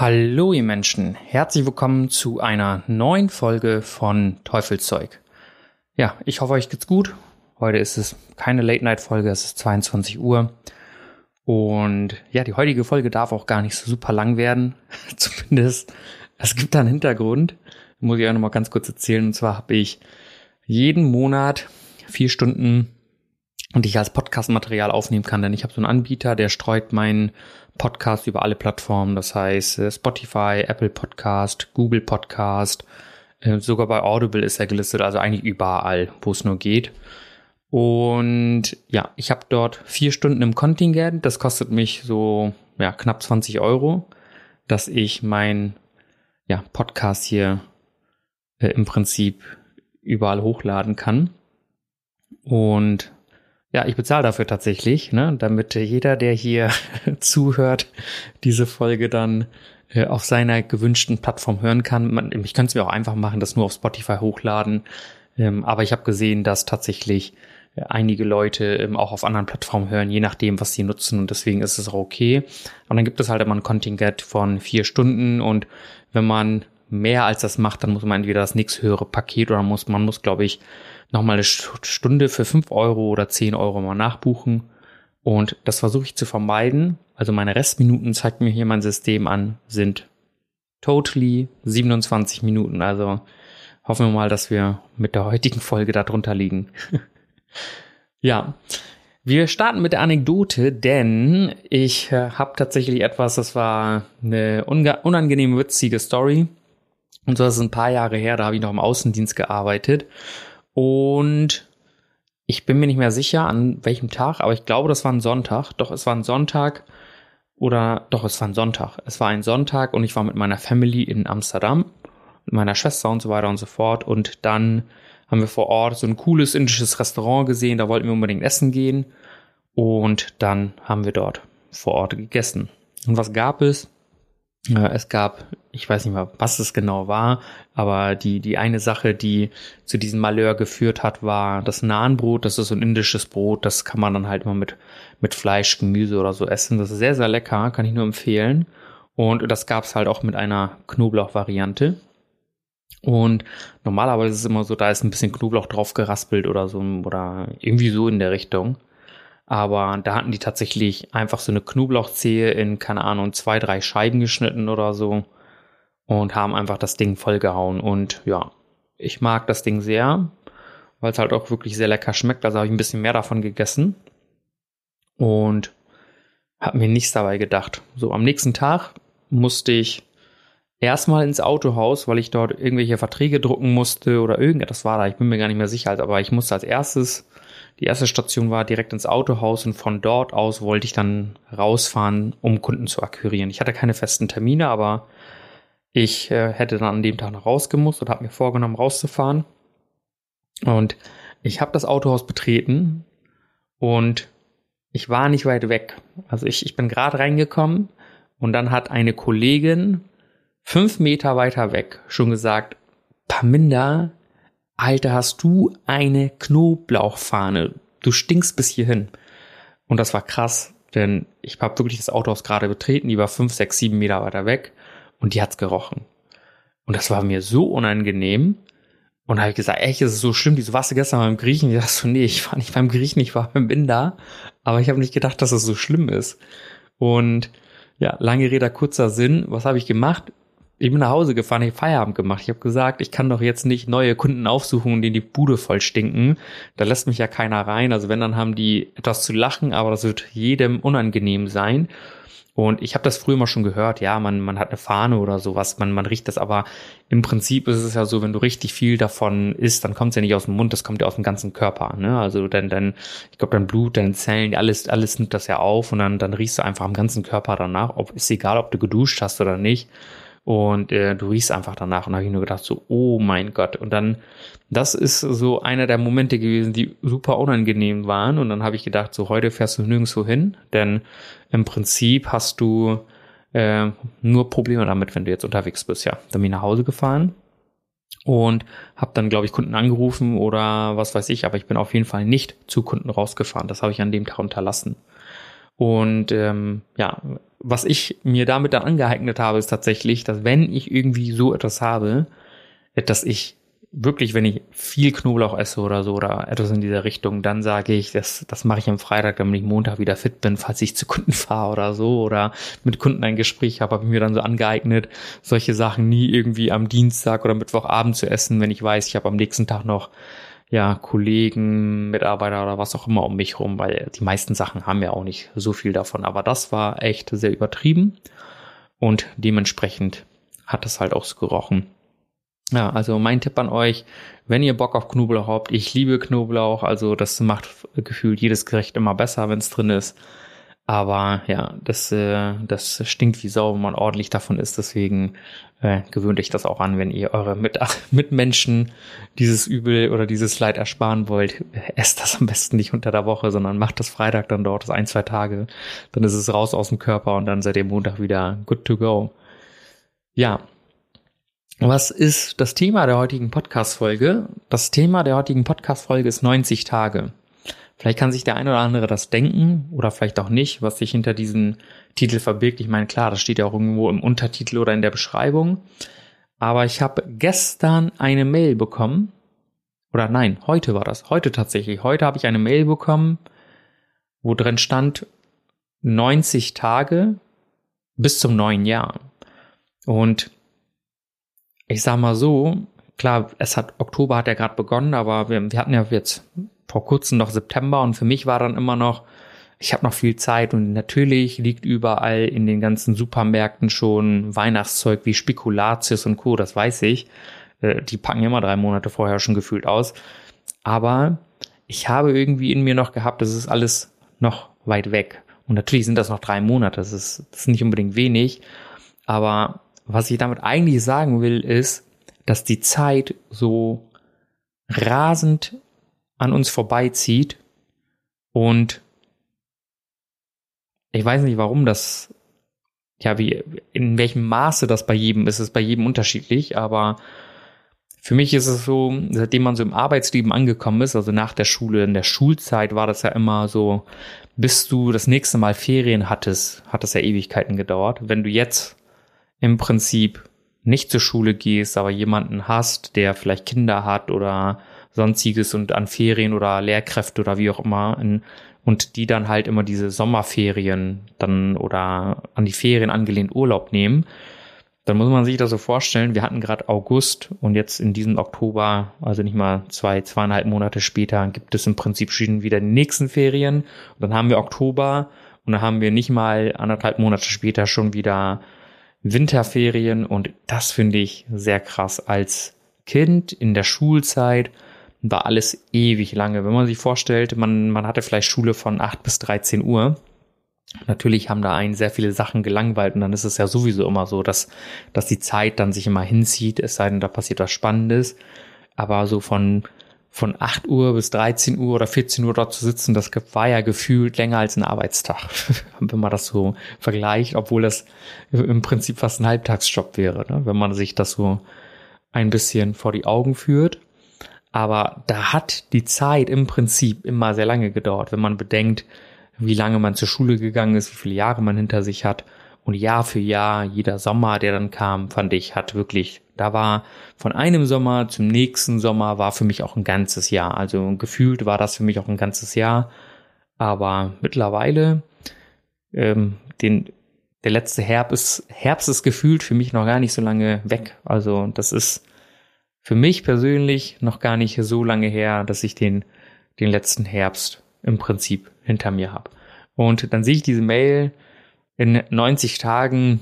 Hallo ihr Menschen, herzlich willkommen zu einer neuen Folge von Teufelszeug. Ja, ich hoffe euch geht's gut. Heute ist es keine Late-Night-Folge, es ist 22 Uhr. Und ja, die heutige Folge darf auch gar nicht so super lang werden. Zumindest, es gibt da einen Hintergrund. Muss ich auch nochmal ganz kurz erzählen. Und zwar habe ich jeden Monat vier Stunden und ich als Podcast-Material aufnehmen kann, denn ich habe so einen Anbieter, der streut meinen Podcast über alle Plattformen, das heißt äh, Spotify, Apple Podcast, Google Podcast, äh, sogar bei Audible ist er gelistet, also eigentlich überall, wo es nur geht. Und ja, ich habe dort vier Stunden im Kontingent, das kostet mich so ja, knapp 20 Euro, dass ich mein ja, Podcast hier äh, im Prinzip überall hochladen kann. Und ja, ich bezahle dafür tatsächlich, ne, damit jeder, der hier zuhört, diese Folge dann äh, auf seiner gewünschten Plattform hören kann. Man, ich könnte es mir auch einfach machen, das nur auf Spotify hochladen. Ähm, aber ich habe gesehen, dass tatsächlich äh, einige Leute ähm, auch auf anderen Plattformen hören, je nachdem, was sie nutzen. Und deswegen ist es auch okay. Und dann gibt es halt immer ein Kontingent von vier Stunden. Und wenn man mehr als das macht, dann muss man entweder das nächsthöhere Paket oder muss man muss, glaube ich, nochmal eine Stunde für fünf Euro oder zehn Euro mal nachbuchen. Und das versuche ich zu vermeiden. Also meine Restminuten zeigt mir hier mein System an, sind totally 27 Minuten. Also hoffen wir mal, dass wir mit der heutigen Folge darunter liegen. ja. Wir starten mit der Anekdote, denn ich äh, habe tatsächlich etwas, das war eine unangenehme, witzige Story. Und so ist es ein paar Jahre her, da habe ich noch im Außendienst gearbeitet. Und ich bin mir nicht mehr sicher, an welchem Tag, aber ich glaube, das war ein Sonntag. Doch, es war ein Sonntag oder doch, es war ein Sonntag. Es war ein Sonntag und ich war mit meiner Family in Amsterdam, mit meiner Schwester und so weiter und so fort. Und dann haben wir vor Ort so ein cooles indisches Restaurant gesehen, da wollten wir unbedingt essen gehen. Und dann haben wir dort vor Ort gegessen. Und was gab es? Es gab, ich weiß nicht mal, was es genau war, aber die, die eine Sache, die zu diesem Malheur geführt hat, war das Nahenbrot. Das ist so ein indisches Brot, das kann man dann halt immer mit, mit Fleisch, Gemüse oder so essen. Das ist sehr, sehr lecker, kann ich nur empfehlen. Und das gab es halt auch mit einer Knoblauch-Variante. Und normalerweise ist es immer so, da ist ein bisschen Knoblauch drauf geraspelt oder so, oder irgendwie so in der Richtung. Aber da hatten die tatsächlich einfach so eine Knoblauchzehe in, keine Ahnung, zwei, drei Scheiben geschnitten oder so und haben einfach das Ding vollgehauen. Und ja, ich mag das Ding sehr, weil es halt auch wirklich sehr lecker schmeckt. Also habe ich ein bisschen mehr davon gegessen und habe mir nichts dabei gedacht. So, am nächsten Tag musste ich erstmal ins Autohaus, weil ich dort irgendwelche Verträge drucken musste oder irgendetwas war da. Ich bin mir gar nicht mehr sicher, aber ich musste als erstes die erste Station war direkt ins Autohaus und von dort aus wollte ich dann rausfahren, um Kunden zu akquirieren. Ich hatte keine festen Termine, aber ich äh, hätte dann an dem Tag noch rausgemusst und habe mir vorgenommen, rauszufahren. Und ich habe das Autohaus betreten und ich war nicht weit weg. Also ich, ich bin gerade reingekommen und dann hat eine Kollegin fünf Meter weiter weg schon gesagt, Paminda, Alter, hast du eine Knoblauchfahne. Du stinkst bis hierhin. Und das war krass, denn ich habe wirklich das Autohaus gerade betreten, die war fünf, sechs, sieben Meter weiter weg und die hat's gerochen. Und das war mir so unangenehm. Und da habe ich gesagt, echt, ist es so schlimm, wieso warst du gestern beim Griechen? Ich dachte so, nee, ich war nicht beim Griechen, ich war beim Binder. Aber ich habe nicht gedacht, dass es so schlimm ist. Und ja, lange Rede, kurzer Sinn. Was habe ich gemacht? Ich bin nach Hause gefahren, ich habe Feierabend gemacht. Ich habe gesagt, ich kann doch jetzt nicht neue Kunden aufsuchen, die die Bude voll stinken. Da lässt mich ja keiner rein. Also wenn, dann haben die etwas zu lachen, aber das wird jedem unangenehm sein. Und ich habe das früher mal schon gehört, ja, man, man hat eine Fahne oder sowas, man, man riecht das, aber im Prinzip ist es ja so, wenn du richtig viel davon isst, dann kommt es ja nicht aus dem Mund, das kommt ja aus dem ganzen Körper. Ne? Also dann, dann, ich glaube, dein Blut, deine Zellen, alles, alles nimmt das ja auf und dann, dann riechst du einfach am ganzen Körper danach. Ob, ist egal, ob du geduscht hast oder nicht. Und äh, du riechst einfach danach. Und da habe ich nur gedacht, so, oh mein Gott. Und dann, das ist so einer der Momente gewesen, die super unangenehm waren. Und dann habe ich gedacht, so, heute fährst du nirgendwo hin. Denn im Prinzip hast du äh, nur Probleme damit, wenn du jetzt unterwegs bist. Ja, dann bin ich nach Hause gefahren und habe dann, glaube ich, Kunden angerufen oder was weiß ich. Aber ich bin auf jeden Fall nicht zu Kunden rausgefahren. Das habe ich an dem Tag unterlassen. Und ähm, ja, was ich mir damit dann angeeignet habe, ist tatsächlich, dass wenn ich irgendwie so etwas habe, dass ich wirklich, wenn ich viel Knoblauch esse oder so oder etwas in dieser Richtung, dann sage ich, das, das mache ich am Freitag, damit ich Montag wieder fit bin, falls ich zu Kunden fahre oder so oder mit Kunden ein Gespräch habe, habe ich mir dann so angeeignet, solche Sachen nie irgendwie am Dienstag oder Mittwochabend zu essen, wenn ich weiß, ich habe am nächsten Tag noch ja, Kollegen, Mitarbeiter oder was auch immer um mich rum, weil die meisten Sachen haben ja auch nicht so viel davon. Aber das war echt sehr übertrieben und dementsprechend hat es halt auch so gerochen. Ja, also mein Tipp an euch, wenn ihr Bock auf Knoblauch habt, ich liebe Knoblauch, also das macht gefühlt jedes Gericht immer besser, wenn es drin ist. Aber ja, das, äh, das stinkt wie Sau, wenn man ordentlich davon isst. Deswegen äh, gewöhnt euch das auch an, wenn ihr eure Mit Mitmenschen dieses Übel oder dieses Leid ersparen wollt. Esst das am besten nicht unter der Woche, sondern macht das Freitag dann dort, das ein, zwei Tage. Dann ist es raus aus dem Körper und dann seid ihr Montag wieder good to go. Ja. Was ist das Thema der heutigen Podcast-Folge? Das Thema der heutigen Podcast-Folge ist 90 Tage. Vielleicht kann sich der eine oder andere das denken oder vielleicht auch nicht, was sich hinter diesem Titel verbirgt. Ich meine, klar, das steht ja auch irgendwo im Untertitel oder in der Beschreibung. Aber ich habe gestern eine Mail bekommen. Oder nein, heute war das. Heute tatsächlich. Heute habe ich eine Mail bekommen, wo drin stand 90 Tage bis zum neuen Jahr. Und ich sag mal so, klar, es hat Oktober hat ja gerade begonnen, aber wir, wir hatten ja jetzt vor kurzem noch September und für mich war dann immer noch, ich habe noch viel Zeit und natürlich liegt überall in den ganzen Supermärkten schon Weihnachtszeug wie Spekulatius und Co., das weiß ich. Äh, die packen immer drei Monate vorher schon gefühlt aus. Aber ich habe irgendwie in mir noch gehabt, das ist alles noch weit weg. Und natürlich sind das noch drei Monate, das ist, das ist nicht unbedingt wenig. Aber was ich damit eigentlich sagen will, ist, dass die Zeit so rasend an uns vorbeizieht und ich weiß nicht, warum das, ja, wie, in welchem Maße das bei jedem ist, ist bei jedem unterschiedlich, aber für mich ist es so, seitdem man so im Arbeitsleben angekommen ist, also nach der Schule, in der Schulzeit war das ja immer so, bis du das nächste Mal Ferien hattest, hat das ja Ewigkeiten gedauert. Wenn du jetzt im Prinzip nicht zur Schule gehst, aber jemanden hast, der vielleicht Kinder hat oder sonstiges und an Ferien oder Lehrkräfte oder wie auch immer und die dann halt immer diese Sommerferien dann oder an die Ferien angelehnt Urlaub nehmen, dann muss man sich das so vorstellen, wir hatten gerade August und jetzt in diesem Oktober, also nicht mal zwei, zweieinhalb Monate später, gibt es im Prinzip schon wieder die nächsten Ferien. Und dann haben wir Oktober und dann haben wir nicht mal anderthalb Monate später schon wieder Winterferien und das finde ich sehr krass als Kind in der Schulzeit war alles ewig lange. Wenn man sich vorstellt, man, man hatte vielleicht Schule von 8 bis 13 Uhr. Natürlich haben da einen sehr viele Sachen gelangweilt und dann ist es ja sowieso immer so, dass, dass die Zeit dann sich immer hinzieht, es sei denn, da passiert was Spannendes. Aber so von, von 8 Uhr bis 13 Uhr oder 14 Uhr dort zu sitzen, das war ja gefühlt länger als ein Arbeitstag, wenn man das so vergleicht, obwohl das im Prinzip fast ein Halbtagsjob wäre, ne? wenn man sich das so ein bisschen vor die Augen führt. Aber da hat die Zeit im Prinzip immer sehr lange gedauert, wenn man bedenkt, wie lange man zur Schule gegangen ist, wie viele Jahre man hinter sich hat. Und Jahr für Jahr, jeder Sommer, der dann kam, fand ich, hat wirklich, da war von einem Sommer zum nächsten Sommer war für mich auch ein ganzes Jahr. Also gefühlt war das für mich auch ein ganzes Jahr. Aber mittlerweile, ähm, den, der letzte Herbst, Herbst ist gefühlt für mich noch gar nicht so lange weg. Also das ist für mich persönlich noch gar nicht so lange her, dass ich den, den letzten Herbst im Prinzip hinter mir habe. Und dann sehe ich diese Mail, in 90 Tagen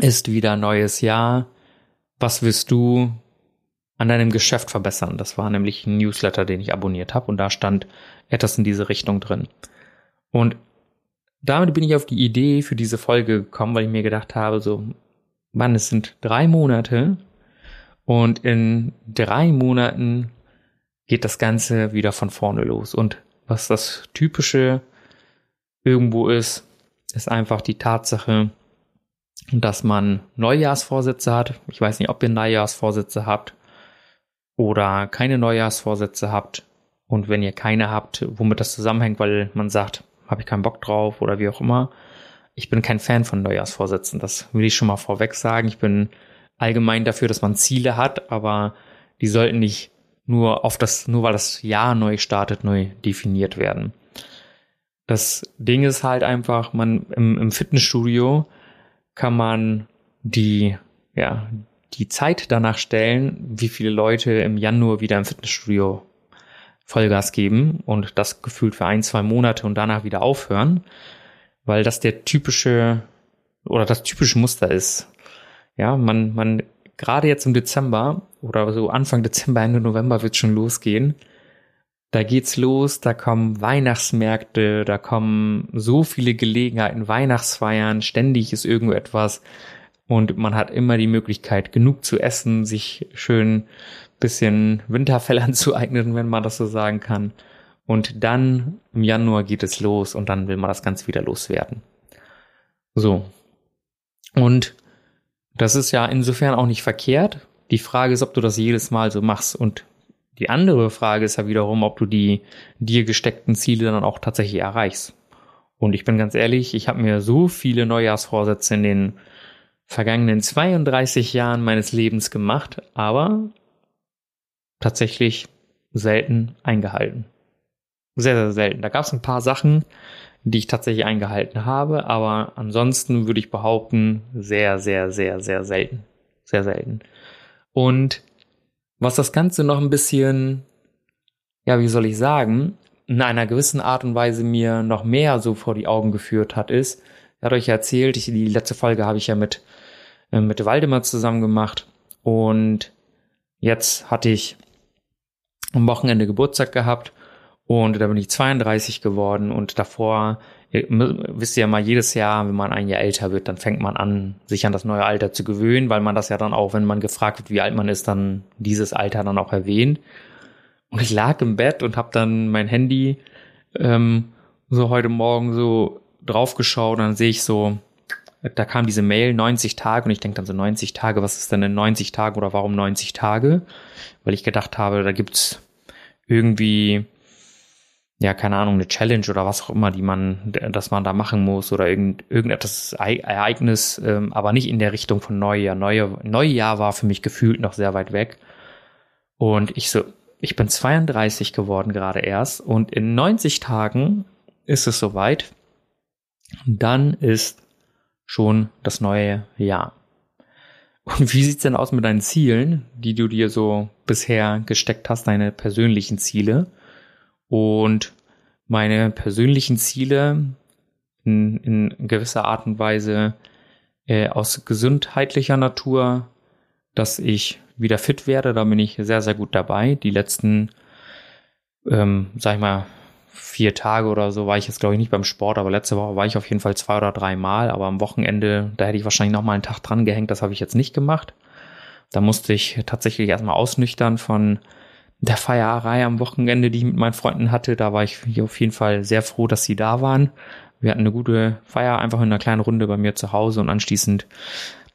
ist wieder neues Jahr. Was willst du an deinem Geschäft verbessern? Das war nämlich ein Newsletter, den ich abonniert habe und da stand etwas in diese Richtung drin. Und damit bin ich auf die Idee für diese Folge gekommen, weil ich mir gedacht habe, so, Mann, es sind drei Monate und in drei Monaten geht das Ganze wieder von vorne los. Und was das Typische irgendwo ist, ist einfach die Tatsache, dass man Neujahrsvorsätze hat. Ich weiß nicht, ob ihr Neujahrsvorsätze habt oder keine Neujahrsvorsätze habt. Und wenn ihr keine habt, womit das zusammenhängt, weil man sagt, habe ich keinen Bock drauf oder wie auch immer. Ich bin kein Fan von Neujahrsvorsätzen. Das will ich schon mal vorweg sagen. Ich bin allgemein dafür, dass man Ziele hat, aber die sollten nicht nur auf das, nur weil das Jahr neu startet, neu definiert werden. Das Ding ist halt einfach, man im, im Fitnessstudio kann man die, ja, die Zeit danach stellen, wie viele Leute im Januar wieder im Fitnessstudio Vollgas geben und das gefühlt für ein, zwei Monate und danach wieder aufhören, weil das der typische oder das typische Muster ist. Ja, man, man, gerade jetzt im Dezember oder so Anfang Dezember, Ende November wird schon losgehen. Da geht's los, da kommen Weihnachtsmärkte, da kommen so viele Gelegenheiten, Weihnachtsfeiern, ständig ist irgendetwas und man hat immer die Möglichkeit, genug zu essen, sich schön bisschen Winterfell anzueignen, wenn man das so sagen kann. Und dann im Januar geht es los und dann will man das Ganze wieder loswerden. So. Und das ist ja insofern auch nicht verkehrt. Die Frage ist, ob du das jedes Mal so machst. Und die andere Frage ist ja wiederum, ob du die dir gesteckten Ziele dann auch tatsächlich erreichst. Und ich bin ganz ehrlich, ich habe mir so viele Neujahrsvorsätze in den vergangenen 32 Jahren meines Lebens gemacht, aber tatsächlich selten eingehalten. Sehr, sehr selten. Da gab es ein paar Sachen, die ich tatsächlich eingehalten habe, aber ansonsten würde ich behaupten, sehr, sehr, sehr, sehr selten. Sehr selten. Und was das Ganze noch ein bisschen, ja, wie soll ich sagen, in einer gewissen Art und Weise mir noch mehr so vor die Augen geführt hat, ist, er hat euch erzählt, ich, die letzte Folge habe ich ja mit, äh, mit Waldemar zusammen gemacht und jetzt hatte ich am Wochenende Geburtstag gehabt und da bin ich 32 geworden und davor, ihr, wisst ihr ja mal, jedes Jahr, wenn man ein Jahr älter wird, dann fängt man an, sich an das neue Alter zu gewöhnen, weil man das ja dann auch, wenn man gefragt wird, wie alt man ist, dann dieses Alter dann auch erwähnt. Und ich lag im Bett und habe dann mein Handy ähm, so heute Morgen so draufgeschaut und dann sehe ich so, da kam diese Mail 90 Tage und ich denke dann so 90 Tage, was ist denn in 90 Tagen oder warum 90 Tage? Weil ich gedacht habe, da gibt's irgendwie, ja, keine Ahnung, eine Challenge oder was auch immer, die man, dass man da machen muss oder irgend, irgendetwas Ereignis, ähm, aber nicht in der Richtung von Neujahr. Neue, Neujahr war für mich gefühlt noch sehr weit weg. Und ich so, ich bin 32 geworden gerade erst und in 90 Tagen ist es soweit. Dann ist schon das neue Jahr. Und wie sieht's denn aus mit deinen Zielen, die du dir so bisher gesteckt hast, deine persönlichen Ziele? Und meine persönlichen Ziele in, in gewisser Art und Weise äh, aus gesundheitlicher Natur, dass ich wieder fit werde, da bin ich sehr, sehr gut dabei. Die letzten, ähm, sag ich mal, vier Tage oder so war ich jetzt, glaube ich, nicht beim Sport, aber letzte Woche war ich auf jeden Fall zwei oder drei Mal. Aber am Wochenende, da hätte ich wahrscheinlich noch mal einen Tag dran gehängt. Das habe ich jetzt nicht gemacht. Da musste ich tatsächlich erstmal ausnüchtern von der Feierei am Wochenende, die ich mit meinen Freunden hatte. Da war ich auf jeden Fall sehr froh, dass sie da waren. Wir hatten eine gute Feier, einfach in einer kleinen Runde bei mir zu Hause und anschließend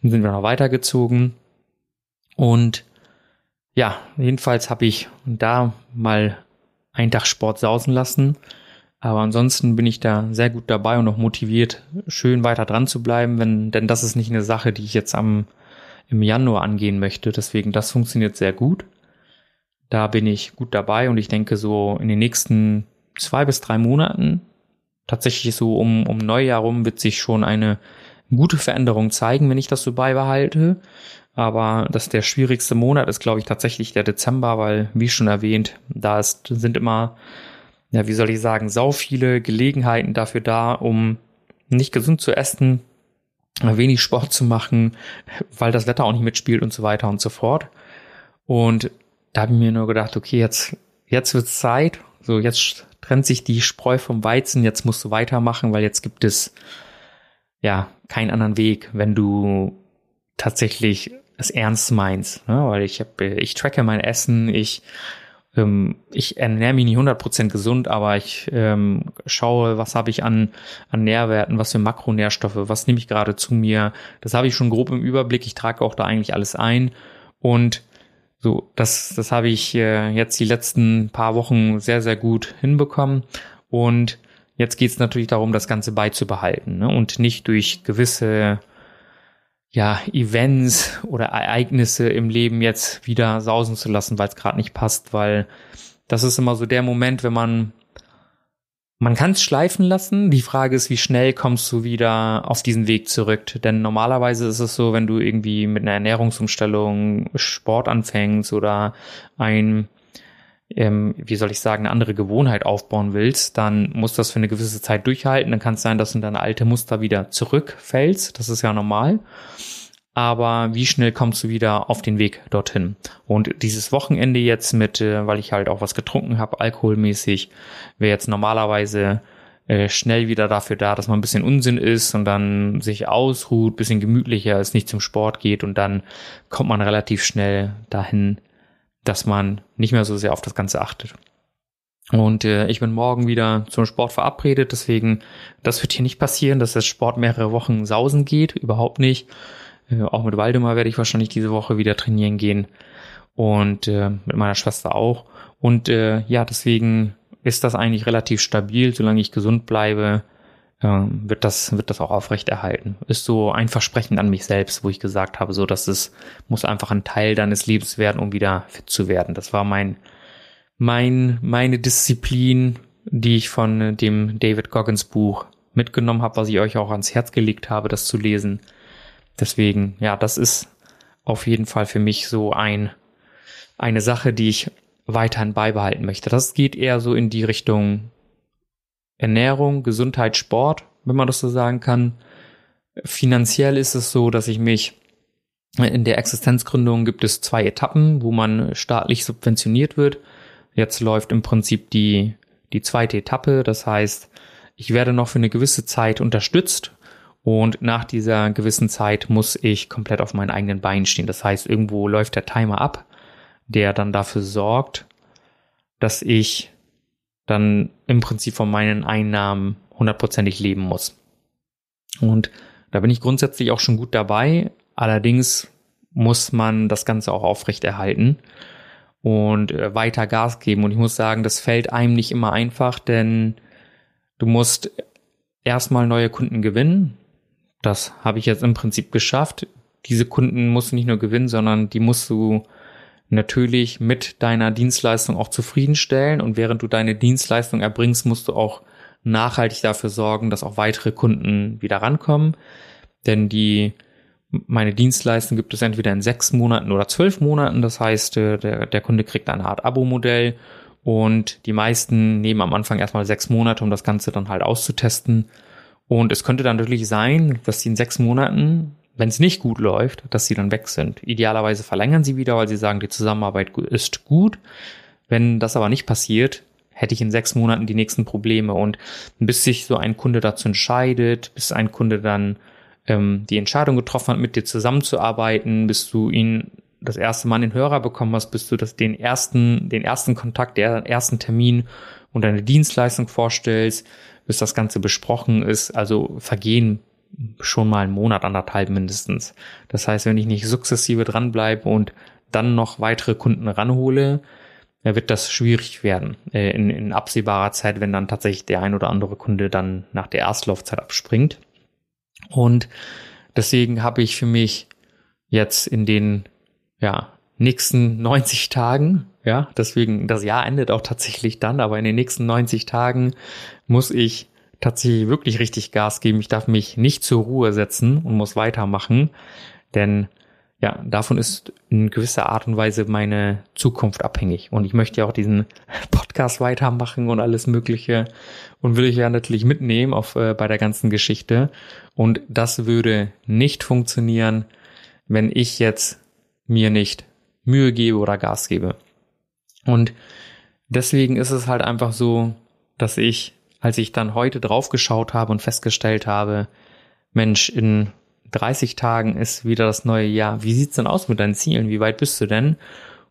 sind wir noch weitergezogen. Und ja, jedenfalls habe ich da mal einen Tag Sport sausen lassen. Aber ansonsten bin ich da sehr gut dabei und auch motiviert, schön weiter dran zu bleiben, wenn, denn das ist nicht eine Sache, die ich jetzt am, im Januar angehen möchte. Deswegen, das funktioniert sehr gut. Da bin ich gut dabei und ich denke so in den nächsten zwei bis drei Monaten, tatsächlich so um, um Neujahr rum, wird sich schon eine gute Veränderung zeigen, wenn ich das so beibehalte. Aber das der schwierigste Monat ist, glaube ich, tatsächlich der Dezember, weil, wie schon erwähnt, da ist, sind immer, ja, wie soll ich sagen, sau viele Gelegenheiten dafür da, um nicht gesund zu essen, wenig Sport zu machen, weil das Wetter auch nicht mitspielt und so weiter und so fort. Und da habe ich mir nur gedacht, okay, jetzt, jetzt wird's Zeit. So, jetzt trennt sich die Spreu vom Weizen, jetzt musst du weitermachen, weil jetzt gibt es ja keinen anderen Weg, wenn du tatsächlich es ernst meinst. Ne? Weil ich habe, ich tracke mein Essen, ich ähm, ich ernähre mich nicht 100% gesund, aber ich ähm, schaue, was habe ich an, an Nährwerten, was für Makronährstoffe, was nehme ich gerade zu mir. Das habe ich schon grob im Überblick. Ich trage auch da eigentlich alles ein. Und so, das, das habe ich äh, jetzt die letzten paar Wochen sehr, sehr gut hinbekommen. Und jetzt geht es natürlich darum, das Ganze beizubehalten ne? und nicht durch gewisse ja, Events oder Ereignisse im Leben jetzt wieder sausen zu lassen, weil es gerade nicht passt, weil das ist immer so der Moment, wenn man man kann es schleifen lassen. Die Frage ist, wie schnell kommst du wieder auf diesen Weg zurück? Denn normalerweise ist es so, wenn du irgendwie mit einer Ernährungsumstellung Sport anfängst oder ein ähm, wie soll ich sagen, eine andere Gewohnheit aufbauen willst, dann musst du das für eine gewisse Zeit durchhalten. Dann kann es sein, dass du in deine alte Muster wieder zurückfällst. Das ist ja normal. Aber wie schnell kommst du wieder auf den Weg dorthin? Und dieses Wochenende jetzt mit, äh, weil ich halt auch was getrunken habe, alkoholmäßig, wäre jetzt normalerweise äh, schnell wieder dafür da, dass man ein bisschen Unsinn ist und dann sich ausruht, bisschen gemütlicher ist, nicht zum Sport geht und dann kommt man relativ schnell dahin, dass man nicht mehr so sehr auf das Ganze achtet. Und äh, ich bin morgen wieder zum Sport verabredet, deswegen, das wird hier nicht passieren, dass das Sport mehrere Wochen sausen geht, überhaupt nicht. Äh, auch mit Waldemar werde ich wahrscheinlich diese Woche wieder trainieren gehen und äh, mit meiner Schwester auch. Und äh, ja, deswegen ist das eigentlich relativ stabil, solange ich gesund bleibe, ähm, wird das, wird das auch aufrechterhalten. Ist so ein Versprechen an mich selbst, wo ich gesagt habe, so, dass es muss einfach ein Teil deines Lebens werden, um wieder fit zu werden. Das war mein, mein, meine Disziplin, die ich von dem David Goggins Buch mitgenommen habe, was ich euch auch ans Herz gelegt habe, das zu lesen. Deswegen, ja, das ist auf jeden Fall für mich so ein, eine Sache, die ich weiterhin beibehalten möchte. Das geht eher so in die Richtung Ernährung, Gesundheit, Sport, wenn man das so sagen kann. Finanziell ist es so, dass ich mich in der Existenzgründung gibt es zwei Etappen, wo man staatlich subventioniert wird. Jetzt läuft im Prinzip die, die zweite Etappe. Das heißt, ich werde noch für eine gewisse Zeit unterstützt und nach dieser gewissen Zeit muss ich komplett auf meinen eigenen Beinen stehen. Das heißt, irgendwo läuft der Timer ab, der dann dafür sorgt, dass ich dann im Prinzip von meinen Einnahmen hundertprozentig leben muss. Und da bin ich grundsätzlich auch schon gut dabei. Allerdings muss man das Ganze auch aufrechterhalten und äh, weiter Gas geben. Und ich muss sagen, das fällt einem nicht immer einfach, denn du musst erstmal neue Kunden gewinnen. Das habe ich jetzt im Prinzip geschafft. Diese Kunden musst du nicht nur gewinnen, sondern die musst du natürlich mit deiner Dienstleistung auch zufriedenstellen und während du deine Dienstleistung erbringst, musst du auch nachhaltig dafür sorgen, dass auch weitere Kunden wieder rankommen. Denn die meine Dienstleistung gibt es entweder in sechs Monaten oder zwölf Monaten. Das heißt, äh, der, der Kunde kriegt eine Art Abo-Modell und die meisten nehmen am Anfang erstmal sechs Monate, um das Ganze dann halt auszutesten. Und es könnte dann natürlich sein, dass die in sechs Monaten wenn es nicht gut läuft, dass sie dann weg sind. Idealerweise verlängern sie wieder, weil sie sagen, die Zusammenarbeit ist gut. Wenn das aber nicht passiert, hätte ich in sechs Monaten die nächsten Probleme. Und bis sich so ein Kunde dazu entscheidet, bis ein Kunde dann ähm, die Entscheidung getroffen hat, mit dir zusammenzuarbeiten, bis du ihn das erste Mal in den Hörer bekommen hast, bis du das, den ersten, den ersten Kontakt, den ersten Termin und deine Dienstleistung vorstellst, bis das Ganze besprochen ist. Also vergehen schon mal einen Monat, anderthalb mindestens. Das heißt, wenn ich nicht sukzessive dranbleibe und dann noch weitere Kunden ranhole, wird das schwierig werden äh, in, in absehbarer Zeit, wenn dann tatsächlich der ein oder andere Kunde dann nach der Erstlaufzeit abspringt. Und deswegen habe ich für mich jetzt in den ja, nächsten 90 Tagen, ja, deswegen das Jahr endet auch tatsächlich dann, aber in den nächsten 90 Tagen muss ich tatsächlich wirklich richtig Gas geben. Ich darf mich nicht zur Ruhe setzen und muss weitermachen. Denn ja, davon ist in gewisser Art und Weise meine Zukunft abhängig. Und ich möchte ja auch diesen Podcast weitermachen und alles Mögliche und will ich ja natürlich mitnehmen auf, äh, bei der ganzen Geschichte. Und das würde nicht funktionieren, wenn ich jetzt mir nicht Mühe gebe oder Gas gebe. Und deswegen ist es halt einfach so, dass ich, als ich dann heute draufgeschaut habe und festgestellt habe, Mensch, in 30 Tagen ist wieder das neue Jahr. Wie sieht's denn aus mit deinen Zielen? Wie weit bist du denn?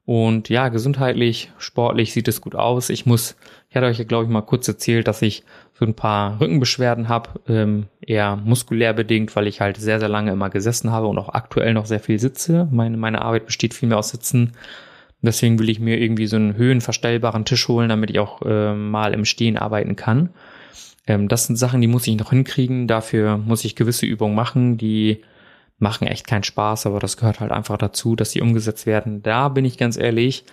Und ja, gesundheitlich, sportlich sieht es gut aus. Ich muss, ich hatte euch ja, glaube ich, mal kurz erzählt, dass ich so ein paar Rückenbeschwerden habe, ähm, eher muskulär bedingt, weil ich halt sehr, sehr lange immer gesessen habe und auch aktuell noch sehr viel sitze. Meine, meine Arbeit besteht viel mehr aus Sitzen. Deswegen will ich mir irgendwie so einen höhenverstellbaren Tisch holen, damit ich auch äh, mal im Stehen arbeiten kann. Ähm, das sind Sachen, die muss ich noch hinkriegen. Dafür muss ich gewisse Übungen machen, die machen echt keinen Spaß, aber das gehört halt einfach dazu, dass sie umgesetzt werden. Da bin ich ganz ehrlich,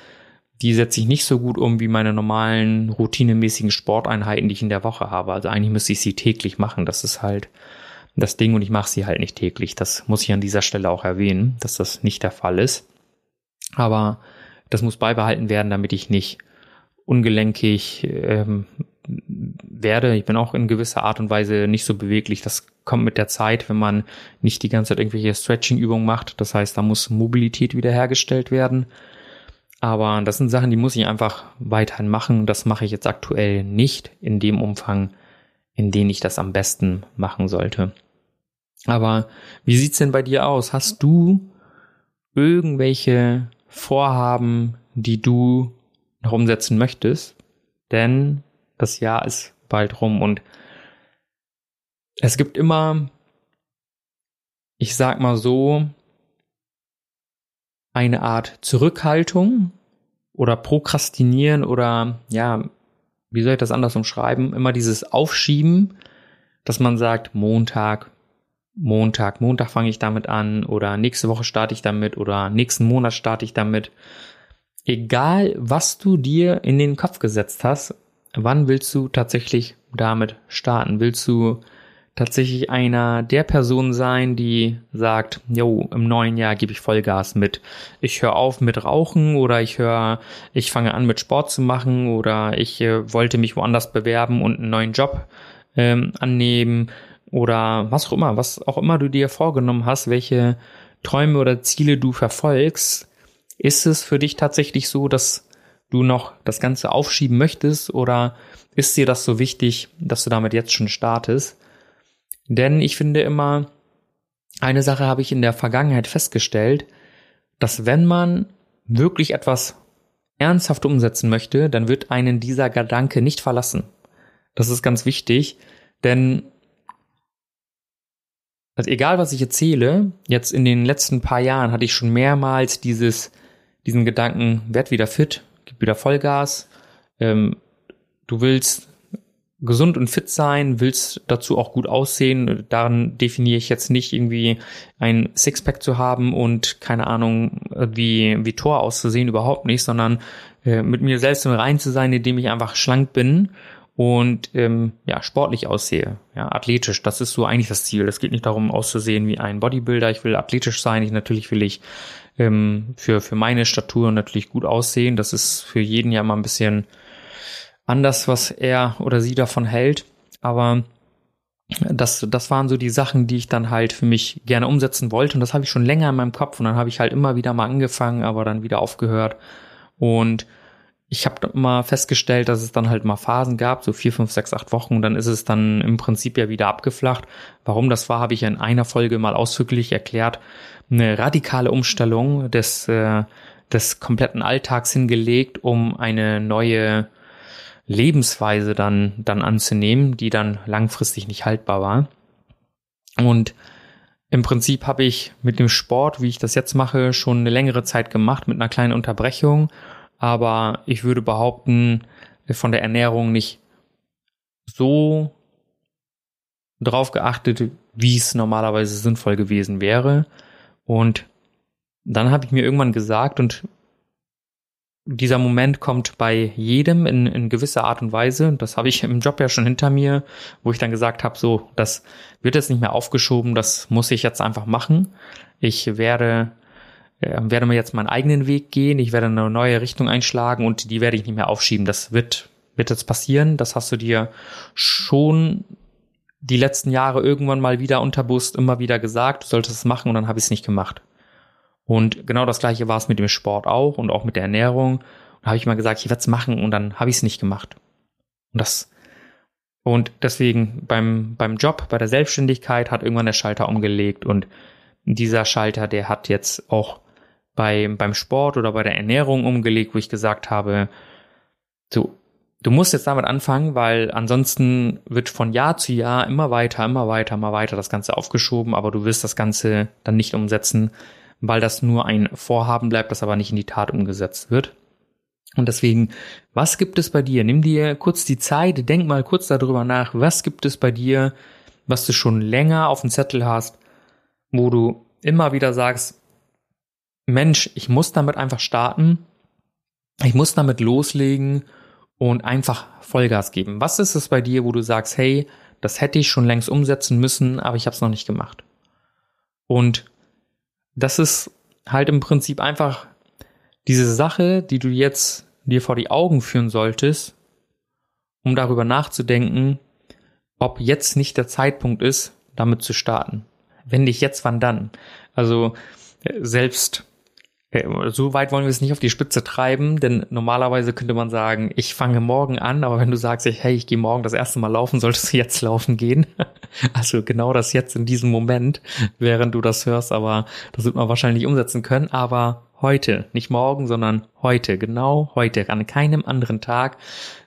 die setze ich nicht so gut um wie meine normalen routinemäßigen Sporteinheiten, die ich in der Woche habe. Also eigentlich müsste ich sie täglich machen. Das ist halt das Ding und ich mache sie halt nicht täglich. Das muss ich an dieser Stelle auch erwähnen, dass das nicht der Fall ist. Aber das muss beibehalten werden, damit ich nicht ungelenkig ähm, werde. Ich bin auch in gewisser Art und Weise nicht so beweglich. Das kommt mit der Zeit, wenn man nicht die ganze Zeit irgendwelche Stretching-Übungen macht. Das heißt, da muss Mobilität wiederhergestellt werden. Aber das sind Sachen, die muss ich einfach weiterhin machen. Das mache ich jetzt aktuell nicht in dem Umfang, in dem ich das am besten machen sollte. Aber wie sieht's denn bei dir aus? Hast du irgendwelche Vorhaben, die du noch umsetzen möchtest? Denn das Jahr ist bald rum und es gibt immer, ich sag mal so, eine Art Zurückhaltung oder Prokrastinieren oder ja, wie soll ich das anders umschreiben? Immer dieses Aufschieben, dass man sagt, Montag, Montag, Montag fange ich damit an oder nächste Woche starte ich damit oder nächsten Monat starte ich damit. Egal, was du dir in den Kopf gesetzt hast, wann willst du tatsächlich damit starten? Willst du tatsächlich einer der Personen sein, die sagt, jo, im neuen Jahr gebe ich Vollgas mit. Ich höre auf mit Rauchen oder ich höre, ich fange an mit Sport zu machen oder ich äh, wollte mich woanders bewerben und einen neuen Job ähm, annehmen oder was auch immer, was auch immer du dir vorgenommen hast, welche Träume oder Ziele du verfolgst, ist es für dich tatsächlich so, dass du noch das Ganze aufschieben möchtest oder ist dir das so wichtig, dass du damit jetzt schon startest? Denn ich finde immer, eine Sache habe ich in der Vergangenheit festgestellt, dass wenn man wirklich etwas ernsthaft umsetzen möchte, dann wird einen dieser Gedanke nicht verlassen. Das ist ganz wichtig, denn also egal was ich erzähle, jetzt in den letzten paar Jahren hatte ich schon mehrmals dieses, diesen Gedanken, werd wieder fit, gib wieder Vollgas, ähm, du willst gesund und fit sein, willst dazu auch gut aussehen. Daran definiere ich jetzt nicht irgendwie ein Sixpack zu haben und keine Ahnung, wie, wie Tor auszusehen, überhaupt nicht, sondern äh, mit mir selbst im Rein zu sein, indem ich einfach schlank bin und ähm, ja, sportlich aussehe, ja, athletisch. Das ist so eigentlich das Ziel. Es geht nicht darum, auszusehen wie ein Bodybuilder. Ich will athletisch sein. Ich natürlich will ich ähm, für für meine Statur natürlich gut aussehen. Das ist für jeden ja mal ein bisschen anders, was er oder sie davon hält. Aber das, das waren so die Sachen, die ich dann halt für mich gerne umsetzen wollte. Und das habe ich schon länger in meinem Kopf. Und dann habe ich halt immer wieder mal angefangen, aber dann wieder aufgehört. Und ich habe immer festgestellt, dass es dann halt mal Phasen gab, so vier, fünf, sechs, acht Wochen. Und dann ist es dann im Prinzip ja wieder abgeflacht. Warum das war, habe ich in einer Folge mal ausdrücklich erklärt. Eine radikale Umstellung des, äh, des kompletten Alltags hingelegt, um eine neue Lebensweise dann, dann anzunehmen, die dann langfristig nicht haltbar war. Und im Prinzip habe ich mit dem Sport, wie ich das jetzt mache, schon eine längere Zeit gemacht mit einer kleinen Unterbrechung. Aber ich würde behaupten, von der Ernährung nicht so drauf geachtet, wie es normalerweise sinnvoll gewesen wäre. Und dann habe ich mir irgendwann gesagt, und dieser Moment kommt bei jedem in, in gewisser Art und Weise. Das habe ich im Job ja schon hinter mir, wo ich dann gesagt habe, so, das wird jetzt nicht mehr aufgeschoben, das muss ich jetzt einfach machen. Ich werde äh, werde mir jetzt meinen eigenen Weg gehen, ich werde eine neue Richtung einschlagen und die werde ich nicht mehr aufschieben. Das wird, wird jetzt passieren. Das hast du dir schon die letzten Jahre irgendwann mal wieder unterbewusst immer wieder gesagt, du solltest es machen und dann habe ich es nicht gemacht. Und genau das gleiche war es mit dem Sport auch und auch mit der Ernährung. Und habe ich mal gesagt, ich werde es machen und dann habe ich es nicht gemacht. Und das und deswegen beim beim Job, bei der Selbstständigkeit hat irgendwann der Schalter umgelegt und dieser Schalter, der hat jetzt auch bei, beim Sport oder bei der Ernährung umgelegt, wo ich gesagt habe, so, du musst jetzt damit anfangen, weil ansonsten wird von Jahr zu Jahr immer weiter, immer weiter, immer weiter das Ganze aufgeschoben, aber du wirst das Ganze dann nicht umsetzen, weil das nur ein Vorhaben bleibt, das aber nicht in die Tat umgesetzt wird. Und deswegen, was gibt es bei dir? Nimm dir kurz die Zeit, denk mal kurz darüber nach, was gibt es bei dir, was du schon länger auf dem Zettel hast, wo du immer wieder sagst, Mensch, ich muss damit einfach starten, ich muss damit loslegen und einfach Vollgas geben. Was ist es bei dir, wo du sagst, hey, das hätte ich schon längst umsetzen müssen, aber ich habe es noch nicht gemacht? Und das ist halt im Prinzip einfach diese Sache, die du jetzt dir vor die Augen führen solltest, um darüber nachzudenken, ob jetzt nicht der Zeitpunkt ist, damit zu starten. Wenn nicht jetzt, wann dann? Also äh, selbst so weit wollen wir es nicht auf die Spitze treiben, denn normalerweise könnte man sagen, ich fange morgen an, aber wenn du sagst, hey, ich gehe morgen das erste Mal laufen, solltest du jetzt laufen gehen. Also genau das jetzt in diesem Moment, während du das hörst, aber das wird man wahrscheinlich umsetzen können, aber heute, nicht morgen, sondern heute, genau heute, an keinem anderen Tag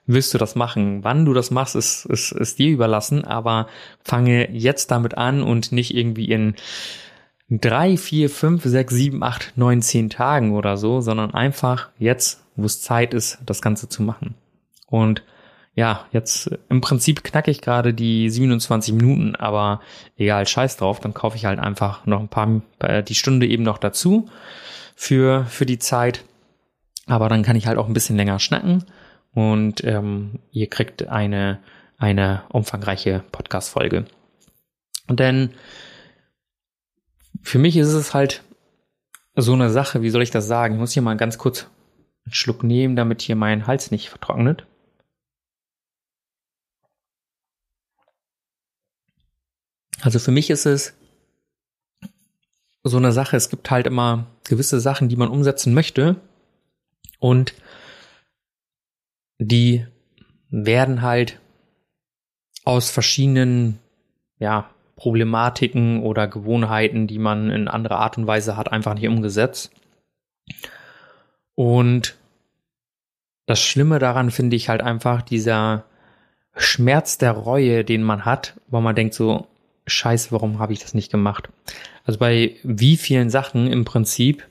wirst du das machen. Wann du das machst, ist, ist, ist dir überlassen, aber fange jetzt damit an und nicht irgendwie in drei, vier, fünf, sechs, sieben, acht, neun, zehn Tagen oder so, sondern einfach jetzt, wo es Zeit ist, das Ganze zu machen. Und ja, jetzt im Prinzip knacke ich gerade die 27 Minuten, aber egal, scheiß drauf, dann kaufe ich halt einfach noch ein paar, äh, die Stunde eben noch dazu für, für die Zeit. Aber dann kann ich halt auch ein bisschen länger schnacken und ähm, ihr kriegt eine, eine umfangreiche Podcast-Folge. Denn für mich ist es halt so eine Sache, wie soll ich das sagen? Ich muss hier mal ganz kurz einen Schluck nehmen, damit hier mein Hals nicht vertrocknet. Also für mich ist es so eine Sache, es gibt halt immer gewisse Sachen, die man umsetzen möchte und die werden halt aus verschiedenen, ja, Problematiken oder Gewohnheiten, die man in anderer Art und Weise hat, einfach nicht umgesetzt. Und das Schlimme daran finde ich halt einfach dieser Schmerz der Reue, den man hat, weil man denkt so, scheiße, warum habe ich das nicht gemacht? Also bei wie vielen Sachen im Prinzip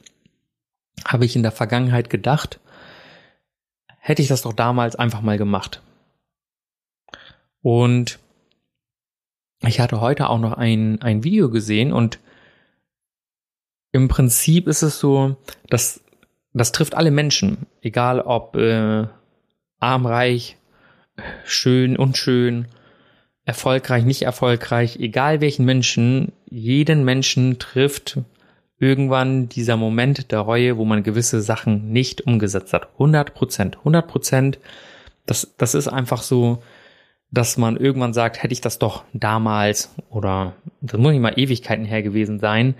habe ich in der Vergangenheit gedacht, hätte ich das doch damals einfach mal gemacht. Und ich hatte heute auch noch ein, ein Video gesehen und im Prinzip ist es so, dass das trifft alle Menschen, egal ob äh, arm, reich, schön, unschön, erfolgreich, nicht erfolgreich, egal welchen Menschen, jeden Menschen trifft irgendwann dieser Moment der Reue, wo man gewisse Sachen nicht umgesetzt hat. 100 Prozent, 100 Prozent. Das, das ist einfach so, dass man irgendwann sagt, hätte ich das doch damals oder das muss nicht mal Ewigkeiten her gewesen sein,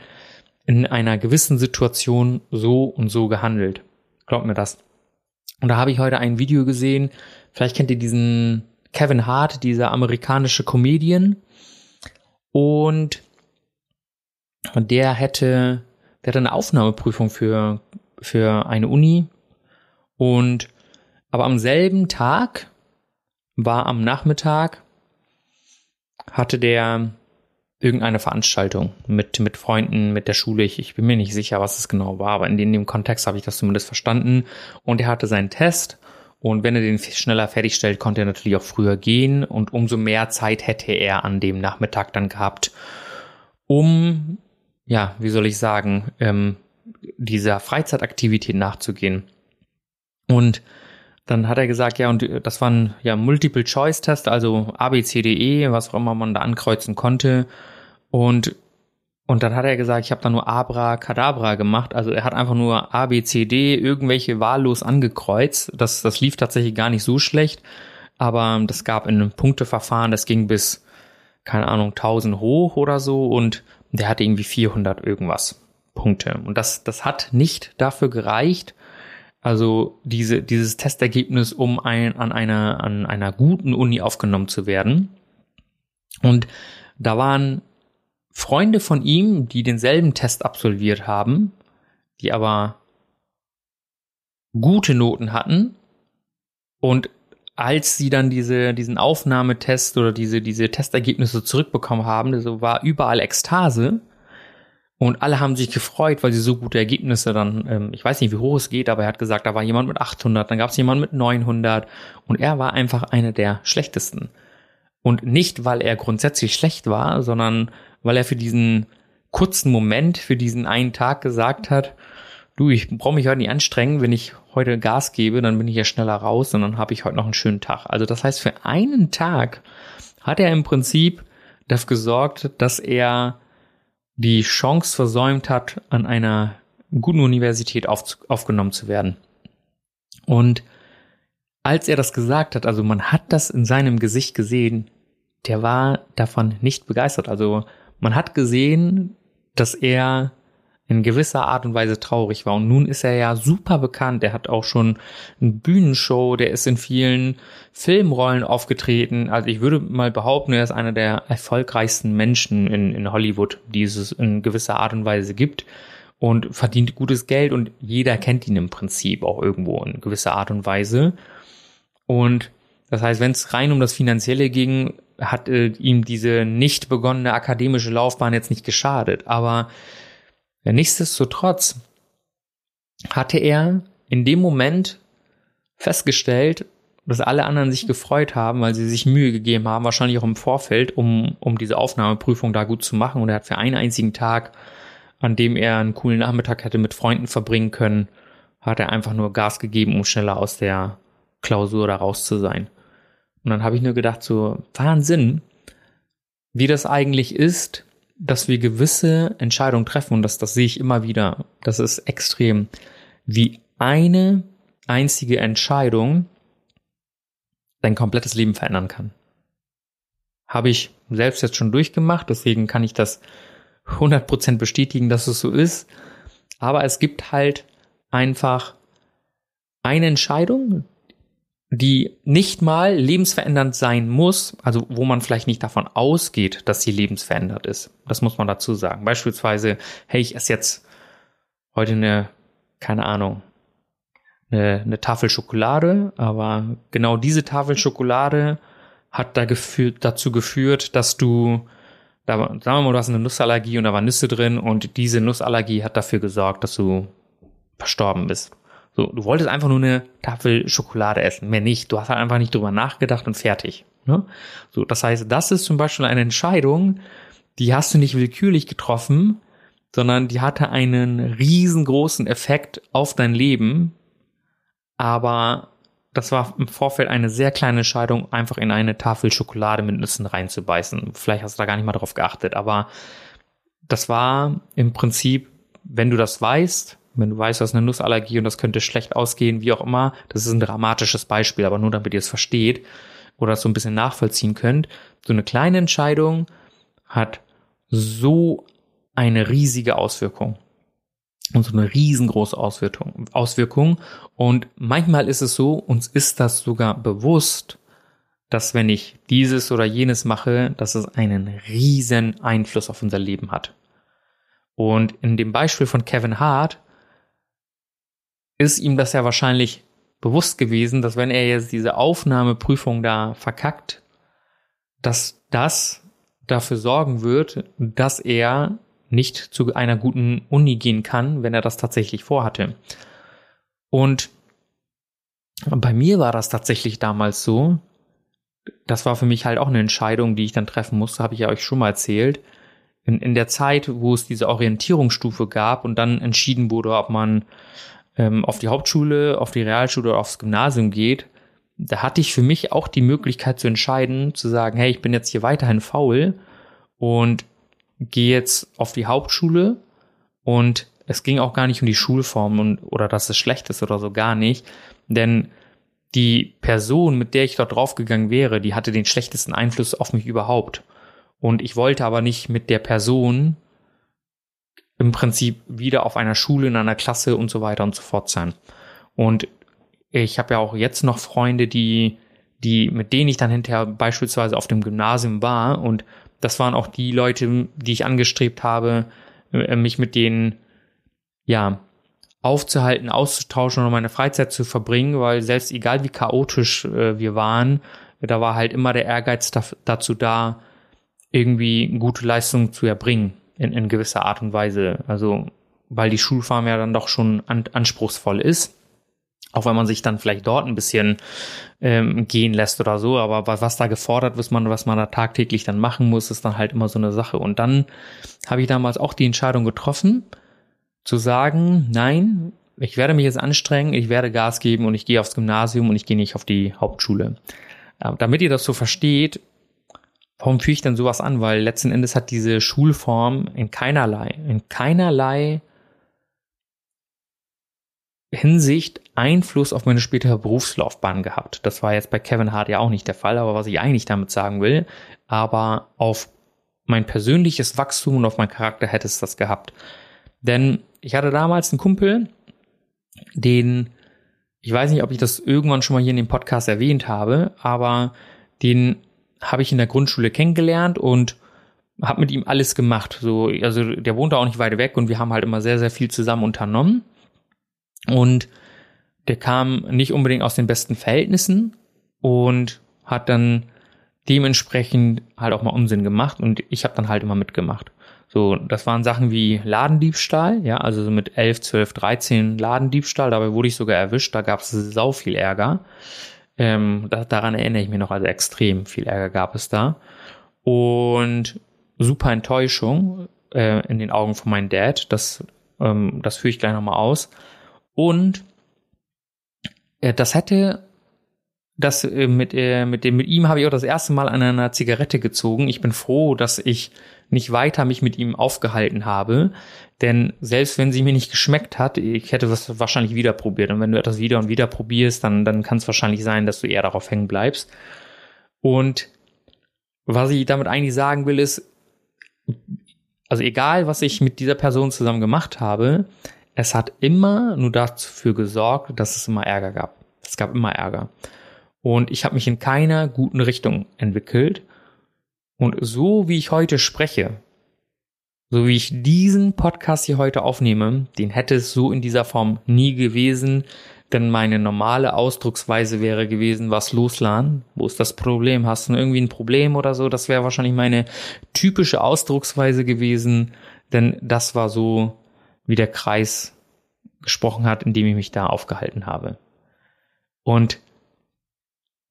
in einer gewissen Situation so und so gehandelt. Glaubt mir das. Und da habe ich heute ein Video gesehen, vielleicht kennt ihr diesen Kevin Hart, dieser amerikanische Comedian. Und der hätte, der hatte eine Aufnahmeprüfung für, für eine Uni. Und aber am selben Tag war am Nachmittag, hatte der irgendeine Veranstaltung mit, mit Freunden, mit der Schule. Ich, ich bin mir nicht sicher, was es genau war, aber in dem, in dem Kontext habe ich das zumindest verstanden. Und er hatte seinen Test und wenn er den schneller fertigstellt, konnte er natürlich auch früher gehen und umso mehr Zeit hätte er an dem Nachmittag dann gehabt, um, ja, wie soll ich sagen, ähm, dieser Freizeitaktivität nachzugehen. Und dann hat er gesagt, ja, und äh, das waren ja Multiple-Choice-Test, also A, B, C, D, E, was auch immer man da ankreuzen konnte. Und Und dann hat er gesagt, ich habe da nur Abra-Kadabra gemacht. Also er hat einfach nur A, B, C, D irgendwelche wahllos angekreuzt. Das, das lief tatsächlich gar nicht so schlecht. Aber das gab ein Punkteverfahren, das ging bis, keine Ahnung, 1000 hoch oder so. Und der hatte irgendwie 400 irgendwas Punkte. Und das, das hat nicht dafür gereicht, also diese, dieses Testergebnis, um ein, an, einer, an einer guten Uni aufgenommen zu werden. Und da waren Freunde von ihm, die denselben Test absolviert haben, die aber gute Noten hatten und als sie dann diese, diesen Aufnahmetest oder diese, diese Testergebnisse zurückbekommen haben, so war überall Ekstase. Und alle haben sich gefreut, weil sie so gute Ergebnisse dann, ähm, ich weiß nicht, wie hoch es geht, aber er hat gesagt, da war jemand mit 800, dann gab es jemand mit 900 und er war einfach einer der schlechtesten. Und nicht, weil er grundsätzlich schlecht war, sondern weil er für diesen kurzen Moment, für diesen einen Tag gesagt hat, du, ich brauche mich heute nicht anstrengen, wenn ich heute Gas gebe, dann bin ich ja schneller raus und dann habe ich heute noch einen schönen Tag. Also das heißt, für einen Tag hat er im Prinzip dafür gesorgt, dass er die Chance versäumt hat, an einer guten Universität auf, aufgenommen zu werden. Und als er das gesagt hat, also man hat das in seinem Gesicht gesehen, der war davon nicht begeistert. Also man hat gesehen, dass er in gewisser Art und Weise traurig war. Und nun ist er ja super bekannt. Er hat auch schon eine Bühnenshow, der ist in vielen Filmrollen aufgetreten. Also ich würde mal behaupten, er ist einer der erfolgreichsten Menschen in, in Hollywood, die es in gewisser Art und Weise gibt und verdient gutes Geld und jeder kennt ihn im Prinzip auch irgendwo in gewisser Art und Weise. Und das heißt, wenn es rein um das Finanzielle ging, hat äh, ihm diese nicht begonnene akademische Laufbahn jetzt nicht geschadet. Aber ja, nichtsdestotrotz hatte er in dem Moment festgestellt, dass alle anderen sich gefreut haben, weil sie sich Mühe gegeben haben, wahrscheinlich auch im Vorfeld, um, um diese Aufnahmeprüfung da gut zu machen. Und er hat für einen einzigen Tag, an dem er einen coolen Nachmittag hätte mit Freunden verbringen können, hat er einfach nur Gas gegeben, um schneller aus der Klausur da raus zu sein. Und dann habe ich nur gedacht, so Wahnsinn, wie das eigentlich ist, dass wir gewisse Entscheidungen treffen. Und das, das sehe ich immer wieder. Das ist extrem. Wie eine einzige Entscheidung dein komplettes Leben verändern kann. Habe ich selbst jetzt schon durchgemacht, deswegen kann ich das 100% bestätigen, dass es so ist. Aber es gibt halt einfach eine Entscheidung, die nicht mal lebensverändernd sein muss, also wo man vielleicht nicht davon ausgeht, dass sie lebensverändert ist. Das muss man dazu sagen. Beispielsweise, hey, ich esse jetzt heute eine, keine Ahnung, eine, eine Tafel Schokolade, aber genau diese Tafel Schokolade hat da geführt, dazu geführt, dass du, da, sagen wir mal, du hast eine Nussallergie und da war Nüsse drin und diese Nussallergie hat dafür gesorgt, dass du verstorben bist. So, du wolltest einfach nur eine Tafel Schokolade essen, mehr nicht. Du hast halt einfach nicht drüber nachgedacht und fertig. Ne? So, das heißt, das ist zum Beispiel eine Entscheidung, die hast du nicht willkürlich getroffen, sondern die hatte einen riesengroßen Effekt auf dein Leben. Aber das war im Vorfeld eine sehr kleine Entscheidung, einfach in eine Tafel Schokolade mit Nüssen reinzubeißen. Vielleicht hast du da gar nicht mal drauf geachtet, aber das war im Prinzip, wenn du das weißt, wenn du weißt, du hast eine Nussallergie und das könnte schlecht ausgehen, wie auch immer, das ist ein dramatisches Beispiel, aber nur damit ihr es versteht oder es so ein bisschen nachvollziehen könnt. So eine kleine Entscheidung hat so eine riesige Auswirkung. Und so eine riesengroße Auswirkung, Auswirkung. Und manchmal ist es so, uns ist das sogar bewusst, dass wenn ich dieses oder jenes mache, dass es einen riesen Einfluss auf unser Leben hat. Und in dem Beispiel von Kevin Hart ist ihm das ja wahrscheinlich bewusst gewesen, dass wenn er jetzt diese Aufnahmeprüfung da verkackt, dass das dafür sorgen wird, dass er nicht zu einer guten Uni gehen kann, wenn er das tatsächlich vorhatte. Und bei mir war das tatsächlich damals so. Das war für mich halt auch eine Entscheidung, die ich dann treffen musste, habe ich ja euch schon mal erzählt. In, in der Zeit, wo es diese Orientierungsstufe gab und dann entschieden wurde, ob man ähm, auf die Hauptschule, auf die Realschule oder aufs Gymnasium geht, da hatte ich für mich auch die Möglichkeit zu entscheiden, zu sagen, hey, ich bin jetzt hier weiterhin faul und gehe jetzt auf die Hauptschule und es ging auch gar nicht um die Schulform und oder dass es schlecht ist oder so gar nicht, denn die Person, mit der ich dort draufgegangen wäre, die hatte den schlechtesten Einfluss auf mich überhaupt. Und ich wollte aber nicht mit der Person im Prinzip wieder auf einer Schule, in einer Klasse und so weiter und so fort sein. Und ich habe ja auch jetzt noch Freunde, die, die, mit denen ich dann hinterher beispielsweise auf dem Gymnasium war. Und das waren auch die Leute, die ich angestrebt habe, äh, mich mit denen, ja, aufzuhalten, auszutauschen oder meine Freizeit zu verbringen, weil selbst egal wie chaotisch äh, wir waren, da war halt immer der Ehrgeiz da, dazu da, irgendwie gute Leistungen zu erbringen in, in gewisser Art und Weise. Also weil die Schulform ja dann doch schon an, anspruchsvoll ist. Auch wenn man sich dann vielleicht dort ein bisschen ähm, gehen lässt oder so, aber was da gefordert was man, was man da tagtäglich dann machen muss, ist dann halt immer so eine Sache. Und dann habe ich damals auch die Entscheidung getroffen, zu sagen, nein, ich werde mich jetzt anstrengen, ich werde Gas geben und ich gehe aufs Gymnasium und ich gehe nicht auf die Hauptschule. Ja, damit ihr das so versteht, warum führe ich denn sowas an? Weil letzten Endes hat diese Schulform in keinerlei, in keinerlei Hinsicht Einfluss auf meine spätere Berufslaufbahn gehabt. Das war jetzt bei Kevin Hart ja auch nicht der Fall, aber was ich eigentlich damit sagen will, aber auf mein persönliches Wachstum und auf meinen Charakter hätte es das gehabt. Denn ich hatte damals einen Kumpel, den, ich weiß nicht, ob ich das irgendwann schon mal hier in dem Podcast erwähnt habe, aber den habe ich in der Grundschule kennengelernt und habe mit ihm alles gemacht. So, also der wohnte auch nicht weit weg und wir haben halt immer sehr, sehr viel zusammen unternommen. Und der kam nicht unbedingt aus den besten Verhältnissen und hat dann dementsprechend halt auch mal Unsinn gemacht und ich habe dann halt immer mitgemacht. So, das waren Sachen wie Ladendiebstahl, ja, also so mit 11, 12, 13 Ladendiebstahl, dabei wurde ich sogar erwischt, da gab es sau viel Ärger. Ähm, da, daran erinnere ich mich noch, also extrem viel Ärger gab es da. Und super Enttäuschung äh, in den Augen von meinem Dad, das, ähm, das führe ich gleich nochmal aus. Und äh, das hätte das äh, mit, äh, mit dem, mit ihm habe ich auch das erste Mal an einer Zigarette gezogen. Ich bin froh, dass ich nicht weiter mich mit ihm aufgehalten habe. Denn selbst wenn sie mir nicht geschmeckt hat, ich hätte es wahrscheinlich wieder probiert. Und wenn du etwas wieder und wieder probierst, dann, dann kann es wahrscheinlich sein, dass du eher darauf hängen bleibst. Und was ich damit eigentlich sagen will, ist, also egal, was ich mit dieser Person zusammen gemacht habe, es hat immer nur dafür gesorgt, dass es immer Ärger gab. Es gab immer Ärger. Und ich habe mich in keiner guten Richtung entwickelt. Und so wie ich heute spreche, so wie ich diesen Podcast hier heute aufnehme, den hätte es so in dieser Form nie gewesen, denn meine normale Ausdrucksweise wäre gewesen, was losladen, wo ist das Problem, hast du irgendwie ein Problem oder so, das wäre wahrscheinlich meine typische Ausdrucksweise gewesen, denn das war so, wie der Kreis gesprochen hat, in dem ich mich da aufgehalten habe. Und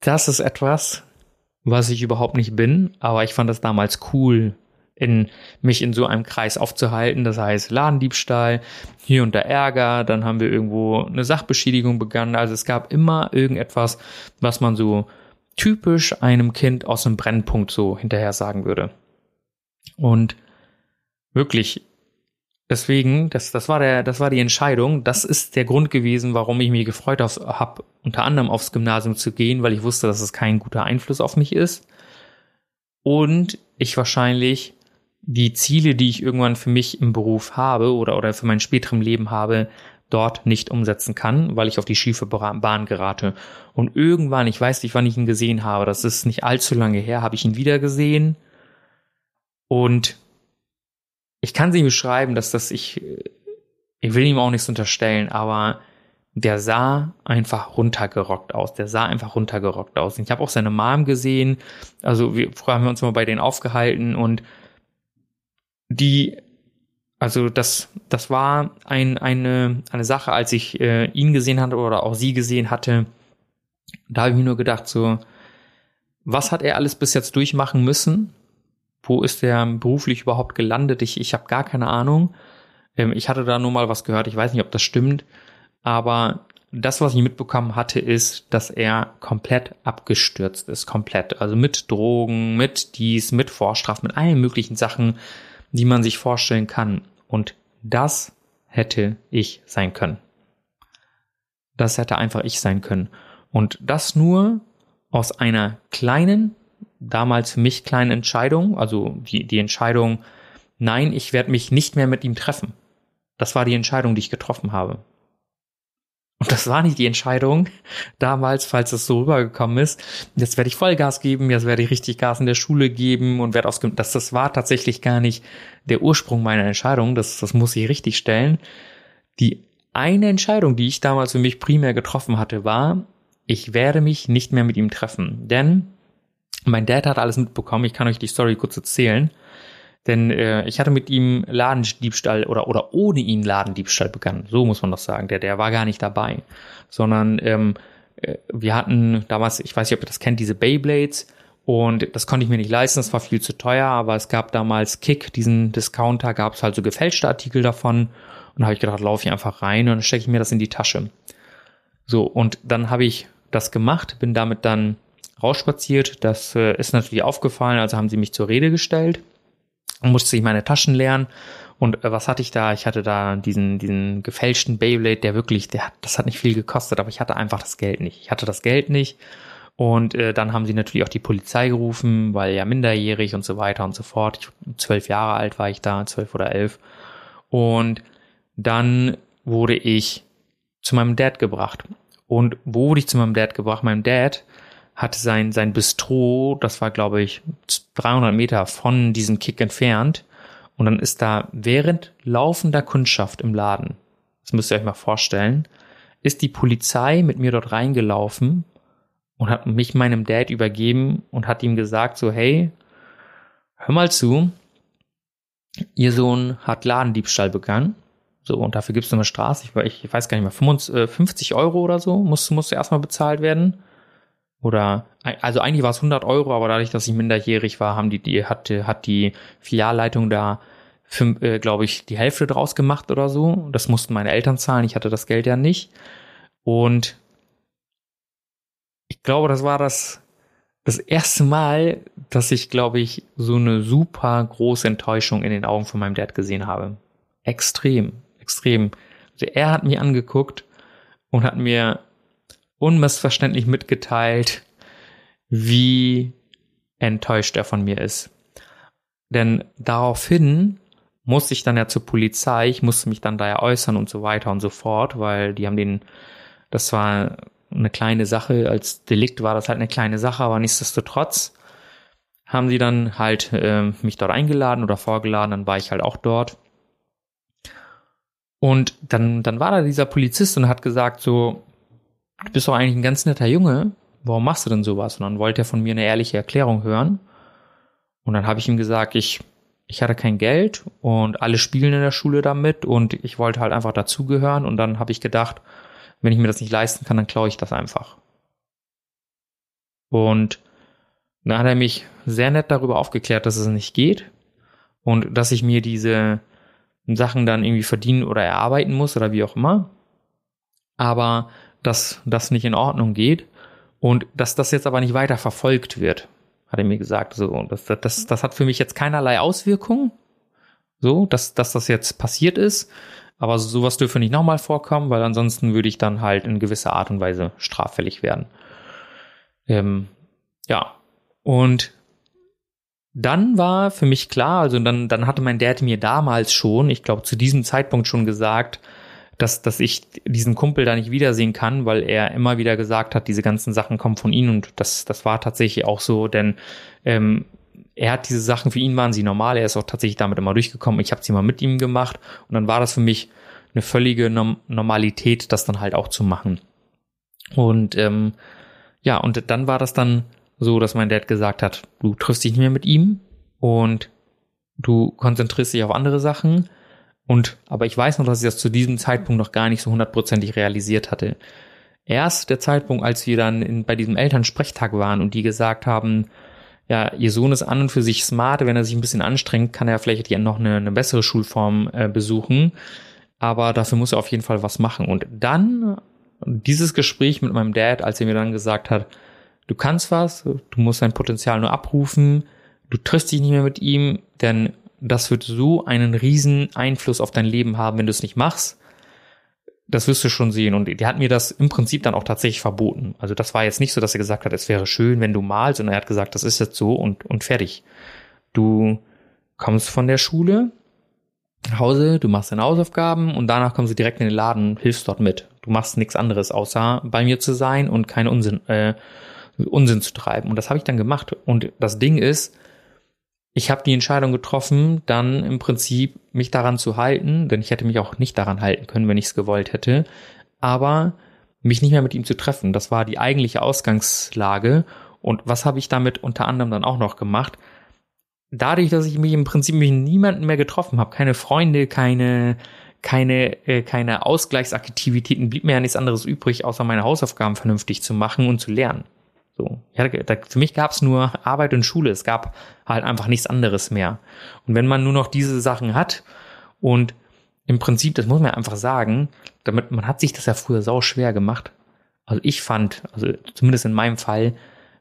das ist etwas, was ich überhaupt nicht bin, aber ich fand das damals cool, in mich in so einem Kreis aufzuhalten. Das heißt Ladendiebstahl, hier und da Ärger, dann haben wir irgendwo eine Sachbeschädigung begangen. Also es gab immer irgendetwas, was man so typisch einem Kind aus dem Brennpunkt so hinterher sagen würde. Und wirklich, deswegen, das, das war der, das war die Entscheidung. Das ist der Grund gewesen, warum ich mich gefreut habe, unter anderem aufs Gymnasium zu gehen, weil ich wusste, dass es kein guter Einfluss auf mich ist. Und ich wahrscheinlich die Ziele, die ich irgendwann für mich im Beruf habe oder, oder für mein späteren Leben habe, dort nicht umsetzen kann, weil ich auf die schiefe Bahn gerate. Und irgendwann, ich weiß nicht, wann ich ihn gesehen habe, das ist nicht allzu lange her, habe ich ihn wieder gesehen. Und ich kann sie beschreiben, dass das ich, ich will ihm auch nichts unterstellen, aber der sah einfach runtergerockt aus. Der sah einfach runtergerockt aus. Und ich habe auch seine Mom gesehen. Also wir, früher haben wir uns mal bei denen aufgehalten und die, also das, das war ein, eine, eine Sache, als ich äh, ihn gesehen hatte oder auch sie gesehen hatte, da habe ich mir nur gedacht, so, was hat er alles bis jetzt durchmachen müssen? Wo ist er beruflich überhaupt gelandet? Ich, ich habe gar keine Ahnung. Ähm, ich hatte da nur mal was gehört, ich weiß nicht, ob das stimmt, aber das, was ich mitbekommen hatte, ist, dass er komplett abgestürzt ist, komplett. Also mit Drogen, mit dies, mit Vorstrafen, mit allen möglichen Sachen die man sich vorstellen kann. Und das hätte ich sein können. Das hätte einfach ich sein können. Und das nur aus einer kleinen, damals für mich kleinen Entscheidung, also die, die Entscheidung, nein, ich werde mich nicht mehr mit ihm treffen. Das war die Entscheidung, die ich getroffen habe. Und das war nicht die Entscheidung damals, falls es so rübergekommen ist. Jetzt werde ich Vollgas geben, jetzt werde ich richtig Gas in der Schule geben und werde aus das, das war tatsächlich gar nicht der Ursprung meiner Entscheidung. Das, das muss ich richtig stellen. Die eine Entscheidung, die ich damals für mich primär getroffen hatte, war, ich werde mich nicht mehr mit ihm treffen. Denn mein Dad hat alles mitbekommen. Ich kann euch die Story kurz erzählen. Denn äh, ich hatte mit ihm Ladendiebstahl oder, oder ohne ihn Ladendiebstahl begangen. So muss man das sagen. Der, der war gar nicht dabei. Sondern ähm, äh, wir hatten damals, ich weiß nicht, ob ihr das kennt, diese Beyblades. Und das konnte ich mir nicht leisten, das war viel zu teuer, aber es gab damals Kick, diesen Discounter, gab es halt so gefälschte Artikel davon. Und da habe ich gedacht, laufe ich einfach rein und stecke ich mir das in die Tasche. So, und dann habe ich das gemacht, bin damit dann rausspaziert. Das äh, ist natürlich aufgefallen, also haben sie mich zur Rede gestellt und musste ich meine Taschen leeren. Und äh, was hatte ich da? Ich hatte da diesen, diesen gefälschten Beyblade, der wirklich, der hat, das hat nicht viel gekostet, aber ich hatte einfach das Geld nicht. Ich hatte das Geld nicht. Und äh, dann haben sie natürlich auch die Polizei gerufen, weil ja minderjährig und so weiter und so fort. Ich, zwölf Jahre alt war ich da, zwölf oder elf. Und dann wurde ich zu meinem Dad gebracht. Und wo wurde ich zu meinem Dad gebracht? Mein Dad hatte sein, sein Bistro, das war glaube ich 300 Meter von diesem Kick entfernt. Und dann ist da während laufender Kundschaft im Laden, das müsst ihr euch mal vorstellen, ist die Polizei mit mir dort reingelaufen und hat mich meinem Dad übergeben und hat ihm gesagt so, hey, hör mal zu, ihr Sohn hat Ladendiebstahl begangen. So, und dafür gibt's eine Straße, ich, ich weiß gar nicht mehr, 50 Euro oder so muss, muss erstmal bezahlt werden. Oder, also eigentlich war es 100 Euro, aber dadurch, dass ich minderjährig war, haben die, die hat, hat die Filialleitung da, äh, glaube ich, die Hälfte draus gemacht oder so. Das mussten meine Eltern zahlen, ich hatte das Geld ja nicht. Und ich glaube, das war das, das erste Mal, dass ich, glaube ich, so eine super große Enttäuschung in den Augen von meinem Dad gesehen habe. Extrem, extrem. Also er hat mich angeguckt und hat mir unmissverständlich mitgeteilt, wie enttäuscht er von mir ist. Denn daraufhin musste ich dann ja zur Polizei, ich musste mich dann da ja äußern und so weiter und so fort, weil die haben den, das war eine kleine Sache, als Delikt war das halt eine kleine Sache, aber nichtsdestotrotz haben sie dann halt äh, mich dort eingeladen oder vorgeladen, dann war ich halt auch dort. Und dann, dann war da dieser Polizist und hat gesagt so, du bist doch eigentlich ein ganz netter Junge, warum machst du denn sowas? Und dann wollte er von mir eine ehrliche Erklärung hören. Und dann habe ich ihm gesagt, ich, ich hatte kein Geld und alle spielen in der Schule damit und ich wollte halt einfach dazugehören. Und dann habe ich gedacht, wenn ich mir das nicht leisten kann, dann klaue ich das einfach. Und dann hat er mich sehr nett darüber aufgeklärt, dass es nicht geht und dass ich mir diese Sachen dann irgendwie verdienen oder erarbeiten muss oder wie auch immer. Aber dass das nicht in Ordnung geht und dass das jetzt aber nicht weiter verfolgt wird, hat er mir gesagt. So, das, das, das hat für mich jetzt keinerlei Auswirkungen, so, dass, dass das jetzt passiert ist. Aber sowas dürfe nicht nochmal vorkommen, weil ansonsten würde ich dann halt in gewisser Art und Weise straffällig werden. Ähm, ja. Und dann war für mich klar, also dann, dann hatte mein Dad mir damals schon, ich glaube zu diesem Zeitpunkt schon gesagt, dass, dass ich diesen Kumpel da nicht wiedersehen kann, weil er immer wieder gesagt hat, diese ganzen Sachen kommen von ihm und das, das war tatsächlich auch so, denn ähm, er hat diese Sachen, für ihn waren sie normal, er ist auch tatsächlich damit immer durchgekommen, ich habe sie mal mit ihm gemacht und dann war das für mich eine völlige Norm Normalität, das dann halt auch zu machen. Und ähm, ja, und dann war das dann so, dass mein Dad gesagt hat, du triffst dich nicht mehr mit ihm und du konzentrierst dich auf andere Sachen und, aber ich weiß noch, dass ich das zu diesem Zeitpunkt noch gar nicht so hundertprozentig realisiert hatte. Erst der Zeitpunkt, als wir dann in, bei diesem Elternsprechtag waren und die gesagt haben, ja, ihr Sohn ist an und für sich smart, wenn er sich ein bisschen anstrengt, kann er vielleicht ja noch eine, eine bessere Schulform äh, besuchen. Aber dafür muss er auf jeden Fall was machen. Und dann dieses Gespräch mit meinem Dad, als er mir dann gesagt hat, du kannst was, du musst dein Potenzial nur abrufen, du triffst dich nicht mehr mit ihm, denn das wird so einen riesen Einfluss auf dein Leben haben, wenn du es nicht machst. Das wirst du schon sehen. Und der hat mir das im Prinzip dann auch tatsächlich verboten. Also das war jetzt nicht so, dass er gesagt hat, es wäre schön, wenn du malst, sondern er hat gesagt, das ist jetzt so und, und fertig. Du kommst von der Schule nach Hause, du machst deine Hausaufgaben und danach kommst du direkt in den Laden, hilfst dort mit. Du machst nichts anderes, außer bei mir zu sein und keinen Unsinn, äh, Unsinn zu treiben. Und das habe ich dann gemacht. Und das Ding ist, ich habe die Entscheidung getroffen, dann im Prinzip mich daran zu halten, denn ich hätte mich auch nicht daran halten können, wenn ich es gewollt hätte, aber mich nicht mehr mit ihm zu treffen. Das war die eigentliche Ausgangslage. Und was habe ich damit unter anderem dann auch noch gemacht? Dadurch, dass ich mich im Prinzip mit niemanden mehr getroffen habe, keine Freunde, keine keine äh, keine Ausgleichsaktivitäten, blieb mir ja nichts anderes übrig, außer meine Hausaufgaben vernünftig zu machen und zu lernen. So, ja, da, für mich gab es nur Arbeit und Schule. Es gab halt einfach nichts anderes mehr. Und wenn man nur noch diese Sachen hat und im Prinzip, das muss man einfach sagen, damit man hat sich das ja früher sau schwer gemacht. Also ich fand, also zumindest in meinem Fall,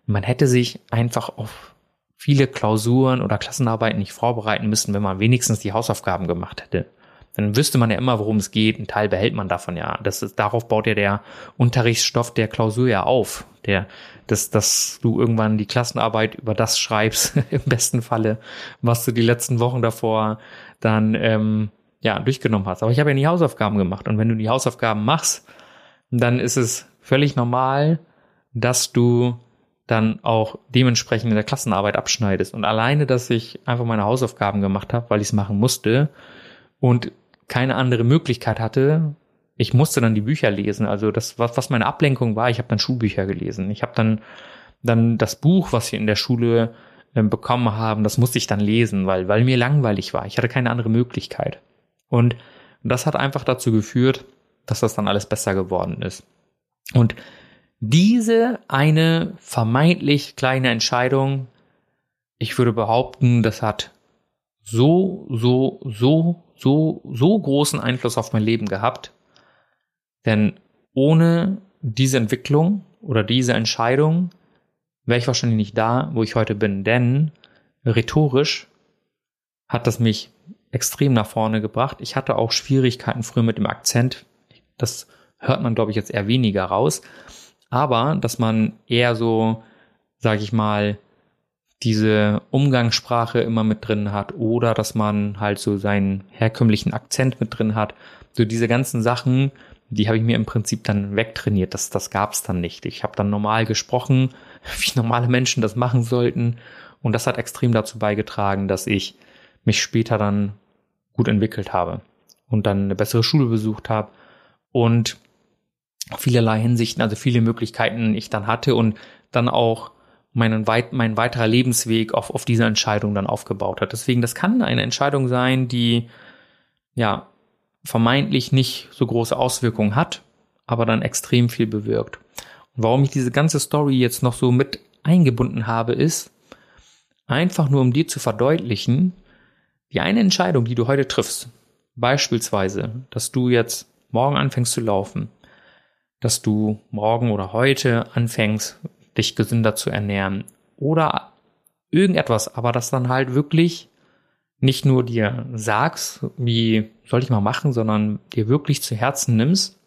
man hätte sich einfach auf viele Klausuren oder Klassenarbeiten nicht vorbereiten müssen, wenn man wenigstens die Hausaufgaben gemacht hätte dann wüsste man ja immer, worum es geht. Ein Teil behält man davon ja. Das ist, darauf baut ja der Unterrichtsstoff der Klausur ja auf. Der, dass, dass du irgendwann die Klassenarbeit über das schreibst, im besten Falle, was du die letzten Wochen davor dann ähm, ja durchgenommen hast. Aber ich habe ja nie Hausaufgaben gemacht. Und wenn du die Hausaufgaben machst, dann ist es völlig normal, dass du dann auch dementsprechend in der Klassenarbeit abschneidest. Und alleine, dass ich einfach meine Hausaufgaben gemacht habe, weil ich es machen musste und keine andere Möglichkeit hatte, ich musste dann die Bücher lesen. Also das, was, was meine Ablenkung war, ich habe dann Schulbücher gelesen. Ich habe dann, dann das Buch, was wir in der Schule äh, bekommen haben, das musste ich dann lesen, weil, weil mir langweilig war. Ich hatte keine andere Möglichkeit. Und das hat einfach dazu geführt, dass das dann alles besser geworden ist. Und diese eine vermeintlich kleine Entscheidung, ich würde behaupten, das hat so, so, so so, so großen Einfluss auf mein Leben gehabt. Denn ohne diese Entwicklung oder diese Entscheidung wäre ich wahrscheinlich nicht da, wo ich heute bin. Denn rhetorisch hat das mich extrem nach vorne gebracht. Ich hatte auch Schwierigkeiten früher mit dem Akzent. Das hört man, glaube ich, jetzt eher weniger raus. Aber dass man eher so, sage ich mal, diese Umgangssprache immer mit drin hat oder dass man halt so seinen herkömmlichen Akzent mit drin hat. So diese ganzen Sachen, die habe ich mir im Prinzip dann wegtrainiert. Das, das gab es dann nicht. Ich habe dann normal gesprochen, wie normale Menschen das machen sollten. Und das hat extrem dazu beigetragen, dass ich mich später dann gut entwickelt habe und dann eine bessere Schule besucht habe und vielerlei Hinsichten, also viele Möglichkeiten ich dann hatte und dann auch meinen weit, mein weiterer Lebensweg auf, auf diese Entscheidung dann aufgebaut hat. Deswegen, das kann eine Entscheidung sein, die ja vermeintlich nicht so große Auswirkungen hat, aber dann extrem viel bewirkt. Und warum ich diese ganze Story jetzt noch so mit eingebunden habe, ist einfach nur, um dir zu verdeutlichen, die eine Entscheidung, die du heute triffst, beispielsweise, dass du jetzt morgen anfängst zu laufen, dass du morgen oder heute anfängst, dich gesünder zu ernähren oder irgendetwas, aber das dann halt wirklich nicht nur dir sagst, wie soll ich mal machen, sondern dir wirklich zu Herzen nimmst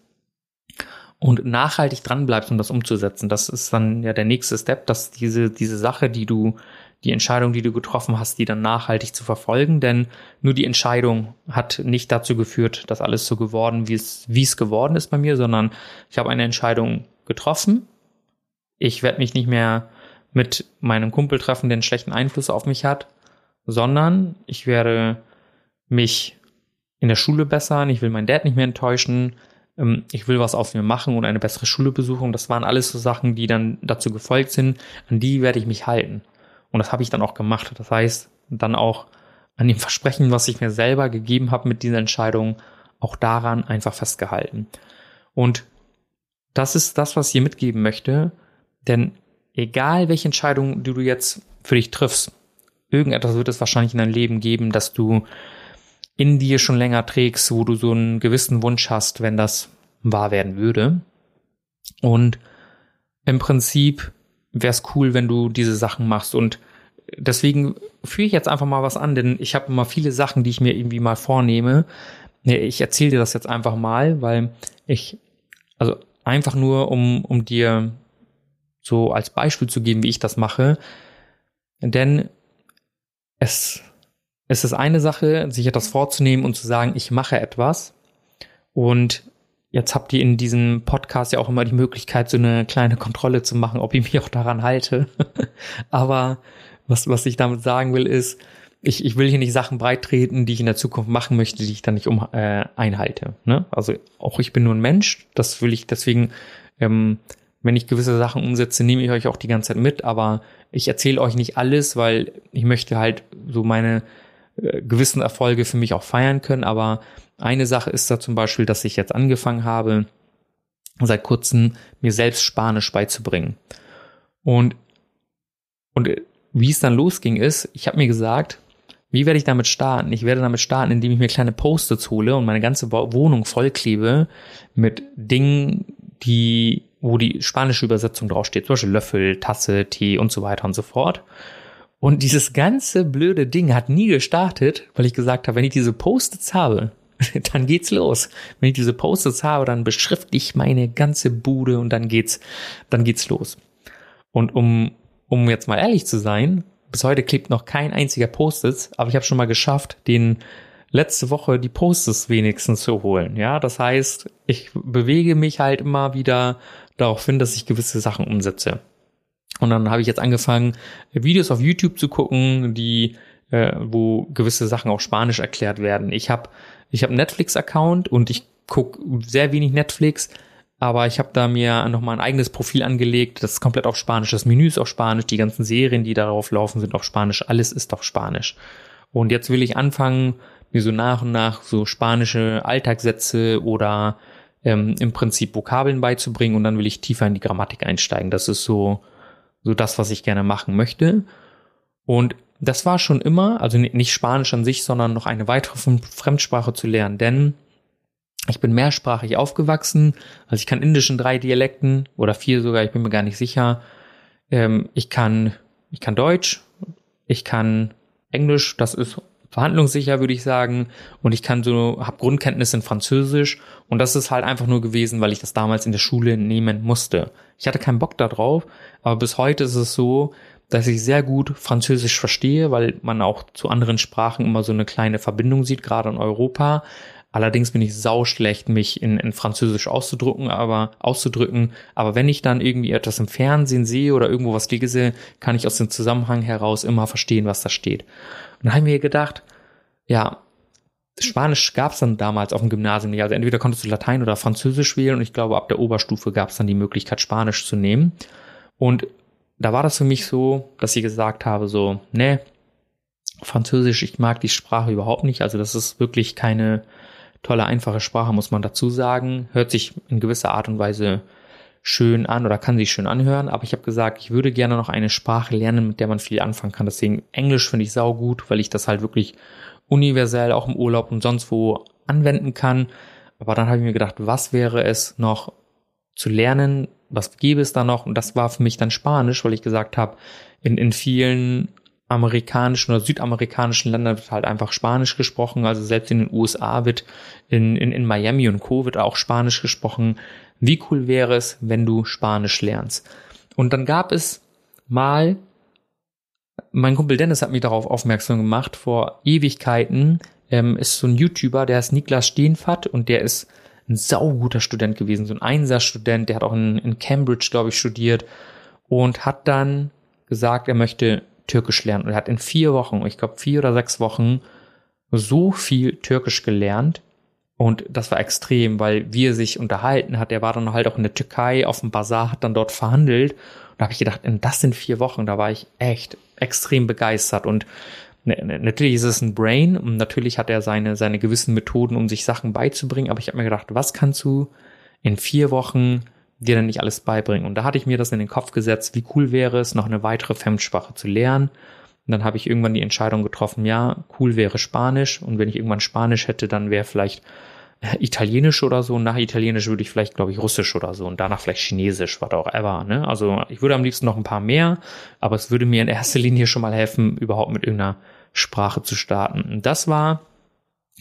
und nachhaltig dran bleibst, um das umzusetzen. Das ist dann ja der nächste Step, dass diese, diese Sache, die du, die Entscheidung, die du getroffen hast, die dann nachhaltig zu verfolgen, denn nur die Entscheidung hat nicht dazu geführt, dass alles so geworden, wie es, wie es geworden ist bei mir, sondern ich habe eine Entscheidung getroffen. Ich werde mich nicht mehr mit meinem Kumpel treffen, der einen schlechten Einfluss auf mich hat, sondern ich werde mich in der Schule bessern, ich will meinen Dad nicht mehr enttäuschen, ähm, ich will was aus mir machen und eine bessere Schule besuchen. Das waren alles so Sachen, die dann dazu gefolgt sind, an die werde ich mich halten. Und das habe ich dann auch gemacht. Das heißt, dann auch an dem Versprechen, was ich mir selber gegeben habe mit dieser Entscheidung, auch daran einfach festgehalten. Und das ist das, was ich hier mitgeben möchte. Denn egal welche Entscheidung du jetzt für dich triffst, irgendetwas wird es wahrscheinlich in deinem Leben geben, dass du in dir schon länger trägst, wo du so einen gewissen Wunsch hast, wenn das wahr werden würde. Und im Prinzip wäre es cool, wenn du diese Sachen machst. Und deswegen führe ich jetzt einfach mal was an, denn ich habe immer viele Sachen, die ich mir irgendwie mal vornehme. Ich erzähle dir das jetzt einfach mal, weil ich, also einfach nur, um, um dir so als Beispiel zu geben, wie ich das mache. Denn es, es ist eine Sache, sich etwas vorzunehmen und zu sagen, ich mache etwas. Und jetzt habt ihr in diesem Podcast ja auch immer die Möglichkeit, so eine kleine Kontrolle zu machen, ob ich mich auch daran halte. Aber was, was ich damit sagen will, ist, ich, ich will hier nicht Sachen breitreten, die ich in der Zukunft machen möchte, die ich dann nicht um äh, einhalte. Ne? Also auch ich bin nur ein Mensch, das will ich deswegen, ähm, wenn ich gewisse Sachen umsetze, nehme ich euch auch die ganze Zeit mit, aber ich erzähle euch nicht alles, weil ich möchte halt so meine äh, gewissen Erfolge für mich auch feiern können. Aber eine Sache ist da zum Beispiel, dass ich jetzt angefangen habe, seit kurzem mir selbst Spanisch beizubringen. Und, und wie es dann losging ist, ich habe mir gesagt, wie werde ich damit starten? Ich werde damit starten, indem ich mir kleine Post-its hole und meine ganze Wohnung vollklebe mit Dingen, die, wo die spanische Übersetzung draufsteht. Zum Beispiel Löffel, Tasse, Tee und so weiter und so fort. Und dieses ganze blöde Ding hat nie gestartet, weil ich gesagt habe, wenn ich diese Post-its habe, dann geht's los. Wenn ich diese Post-its habe, dann beschrifte ich meine ganze Bude und dann geht's, dann geht's los. Und um, um jetzt mal ehrlich zu sein, bis heute klebt noch kein einziger Post-its, aber ich habe schon mal geschafft, den letzte Woche die Post-its wenigstens zu holen. Ja, das heißt, ich bewege mich halt immer wieder darauf hin, dass ich gewisse Sachen umsetze. Und dann habe ich jetzt angefangen, Videos auf YouTube zu gucken, die, äh, wo gewisse Sachen auf Spanisch erklärt werden. Ich habe ich hab einen Netflix-Account und ich gucke sehr wenig Netflix, aber ich habe da mir nochmal ein eigenes Profil angelegt, das ist komplett auf Spanisch, das Menü ist auf Spanisch, die ganzen Serien, die darauf laufen, sind auf Spanisch, alles ist auf Spanisch. Und jetzt will ich anfangen, mir so nach und nach so spanische Alltagssätze oder ähm, im Prinzip Vokabeln beizubringen und dann will ich tiefer in die Grammatik einsteigen. Das ist so, so das, was ich gerne machen möchte. Und das war schon immer, also nicht Spanisch an sich, sondern noch eine weitere Fremdsprache zu lernen, denn ich bin mehrsprachig aufgewachsen, also ich kann Indisch in drei Dialekten oder vier sogar, ich bin mir gar nicht sicher. Ähm, ich kann, ich kann Deutsch, ich kann Englisch, das ist verhandlungssicher, würde ich sagen. Und ich kann so, habe Grundkenntnisse in Französisch. Und das ist halt einfach nur gewesen, weil ich das damals in der Schule nehmen musste. Ich hatte keinen Bock darauf, aber bis heute ist es so, dass ich sehr gut Französisch verstehe, weil man auch zu anderen Sprachen immer so eine kleine Verbindung sieht, gerade in Europa. Allerdings bin ich sauschlecht, mich in, in Französisch auszudrücken, aber auszudrücken. Aber wenn ich dann irgendwie etwas im Fernsehen sehe oder irgendwo was lese, kann ich aus dem Zusammenhang heraus immer verstehen, was da steht. Und dann haben wir gedacht, ja, Spanisch gab es dann damals auf dem Gymnasium nicht. Also entweder konntest du Latein oder Französisch wählen und ich glaube, ab der Oberstufe gab es dann die Möglichkeit, Spanisch zu nehmen. Und da war das für mich so, dass ich gesagt habe, so, ne, Französisch, ich mag die Sprache überhaupt nicht. Also das ist wirklich keine tolle, einfache Sprache, muss man dazu sagen. Hört sich in gewisser Art und Weise schön an oder kann sich schön anhören, aber ich habe gesagt, ich würde gerne noch eine Sprache lernen, mit der man viel anfangen kann. Deswegen Englisch finde ich sau gut, weil ich das halt wirklich universell auch im Urlaub und sonst wo anwenden kann. Aber dann habe ich mir gedacht, was wäre es noch zu lernen? Was gäbe es da noch? Und das war für mich dann Spanisch, weil ich gesagt habe, in, in vielen amerikanischen oder südamerikanischen Ländern wird halt einfach Spanisch gesprochen. Also selbst in den USA wird in, in, in Miami und Co. wird auch Spanisch gesprochen. Wie cool wäre es, wenn du Spanisch lernst? Und dann gab es mal, mein Kumpel Dennis hat mich darauf aufmerksam gemacht, vor Ewigkeiten ähm, ist so ein YouTuber, der ist Niklas Steenfatt und der ist ein sauguter Student gewesen, so ein Einser-Student, der hat auch in, in Cambridge, glaube ich, studiert und hat dann gesagt, er möchte Türkisch lernen. Und er hat in vier Wochen, ich glaube vier oder sechs Wochen, so viel Türkisch gelernt. Und das war extrem, weil wie er sich unterhalten hat, er war dann halt auch in der Türkei auf dem Bazar, hat dann dort verhandelt. Und da habe ich gedacht, das sind vier Wochen, da war ich echt extrem begeistert. Und ne, ne, natürlich ist es ein Brain und natürlich hat er seine, seine gewissen Methoden, um sich Sachen beizubringen. Aber ich habe mir gedacht, was kannst du in vier Wochen dir dann nicht alles beibringen. Und da hatte ich mir das in den Kopf gesetzt, wie cool wäre es, noch eine weitere Fremdsprache zu lernen. Und dann habe ich irgendwann die Entscheidung getroffen, ja, cool wäre Spanisch. Und wenn ich irgendwann Spanisch hätte, dann wäre vielleicht äh, Italienisch oder so. Nach Italienisch würde ich vielleicht, glaube ich, Russisch oder so. Und danach vielleicht Chinesisch, was auch ever. Ne? Also ich würde am liebsten noch ein paar mehr, aber es würde mir in erster Linie schon mal helfen, überhaupt mit irgendeiner Sprache zu starten. Und das war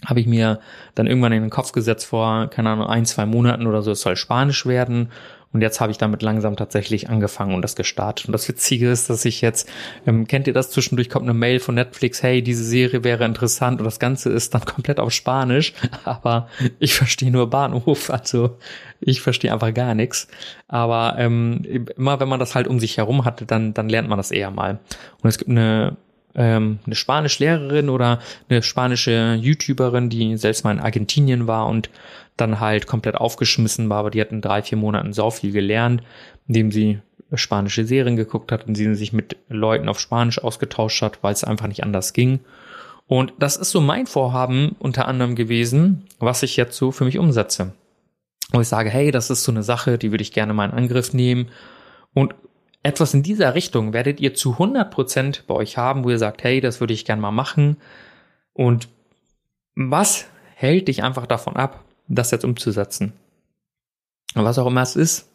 habe ich mir dann irgendwann in den Kopf gesetzt vor, keine Ahnung, ein, zwei Monaten oder so, es soll Spanisch werden. Und jetzt habe ich damit langsam tatsächlich angefangen und das gestartet. Und das Witzige ist, dass ich jetzt, ähm, kennt ihr das, zwischendurch kommt eine Mail von Netflix, hey, diese Serie wäre interessant und das Ganze ist dann komplett auf Spanisch, aber ich verstehe nur Bahnhof, also ich verstehe einfach gar nichts. Aber ähm, immer wenn man das halt um sich herum hatte, dann, dann lernt man das eher mal. Und es gibt eine ähm, eine Spanischlehrerin oder eine spanische YouTuberin, die selbst mal in Argentinien war und dann halt komplett aufgeschmissen war, aber die hatten drei, vier Monaten so viel gelernt, indem sie spanische Serien geguckt hat, indem sie sich mit Leuten auf Spanisch ausgetauscht hat, weil es einfach nicht anders ging. Und das ist so mein Vorhaben unter anderem gewesen, was ich jetzt so für mich umsetze. Wo ich sage, hey, das ist so eine Sache, die würde ich gerne mal in Angriff nehmen. Und etwas in dieser Richtung werdet ihr zu 100% bei euch haben, wo ihr sagt, hey, das würde ich gerne mal machen. Und was hält dich einfach davon ab, das jetzt umzusetzen? Was auch immer es ist.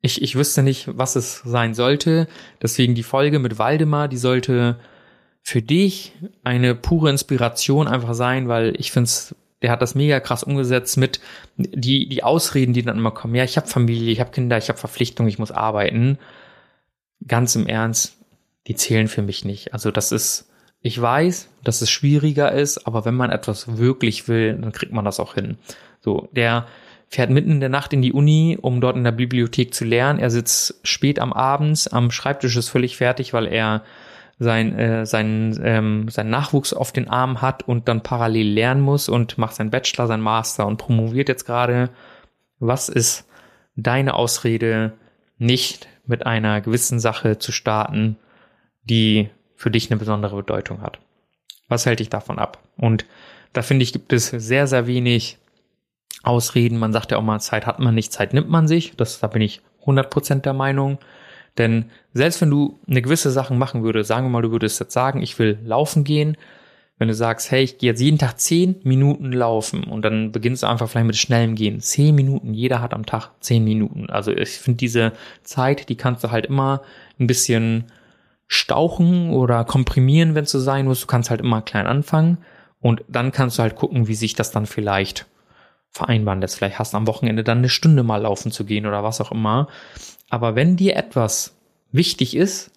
Ich, ich wüsste nicht, was es sein sollte. Deswegen die Folge mit Waldemar, die sollte für dich eine pure Inspiration einfach sein, weil ich finde es der hat das mega krass umgesetzt mit die die Ausreden, die dann immer kommen. Ja, ich habe Familie, ich habe Kinder, ich habe Verpflichtungen, ich muss arbeiten ganz im Ernst, die zählen für mich nicht. Also das ist, ich weiß, dass es schwieriger ist, aber wenn man etwas wirklich will, dann kriegt man das auch hin. So, der fährt mitten in der Nacht in die Uni, um dort in der Bibliothek zu lernen. Er sitzt spät am Abend, am Schreibtisch ist völlig fertig, weil er sein, äh, sein, ähm, sein Nachwuchs auf den Arm hat und dann parallel lernen muss und macht sein Bachelor, sein Master und promoviert jetzt gerade. Was ist deine Ausrede, nicht mit einer gewissen Sache zu starten, die für dich eine besondere Bedeutung hat. Was hält dich davon ab? Und da finde ich, gibt es sehr, sehr wenig Ausreden. Man sagt ja auch mal, Zeit hat man nicht, Zeit nimmt man sich. Das, da bin ich 100% der Meinung. Denn selbst wenn du eine gewisse Sache machen würdest, sagen wir mal, du würdest jetzt sagen, ich will laufen gehen, wenn du sagst, hey, ich gehe jetzt jeden Tag zehn Minuten laufen und dann beginnst du einfach vielleicht mit schnellem Gehen. Zehn Minuten, jeder hat am Tag zehn Minuten. Also ich finde diese Zeit, die kannst du halt immer ein bisschen stauchen oder komprimieren, wenn es so sein muss. Du kannst halt immer klein anfangen und dann kannst du halt gucken, wie sich das dann vielleicht vereinbaren lässt. Vielleicht hast du am Wochenende dann eine Stunde mal laufen zu gehen oder was auch immer. Aber wenn dir etwas wichtig ist,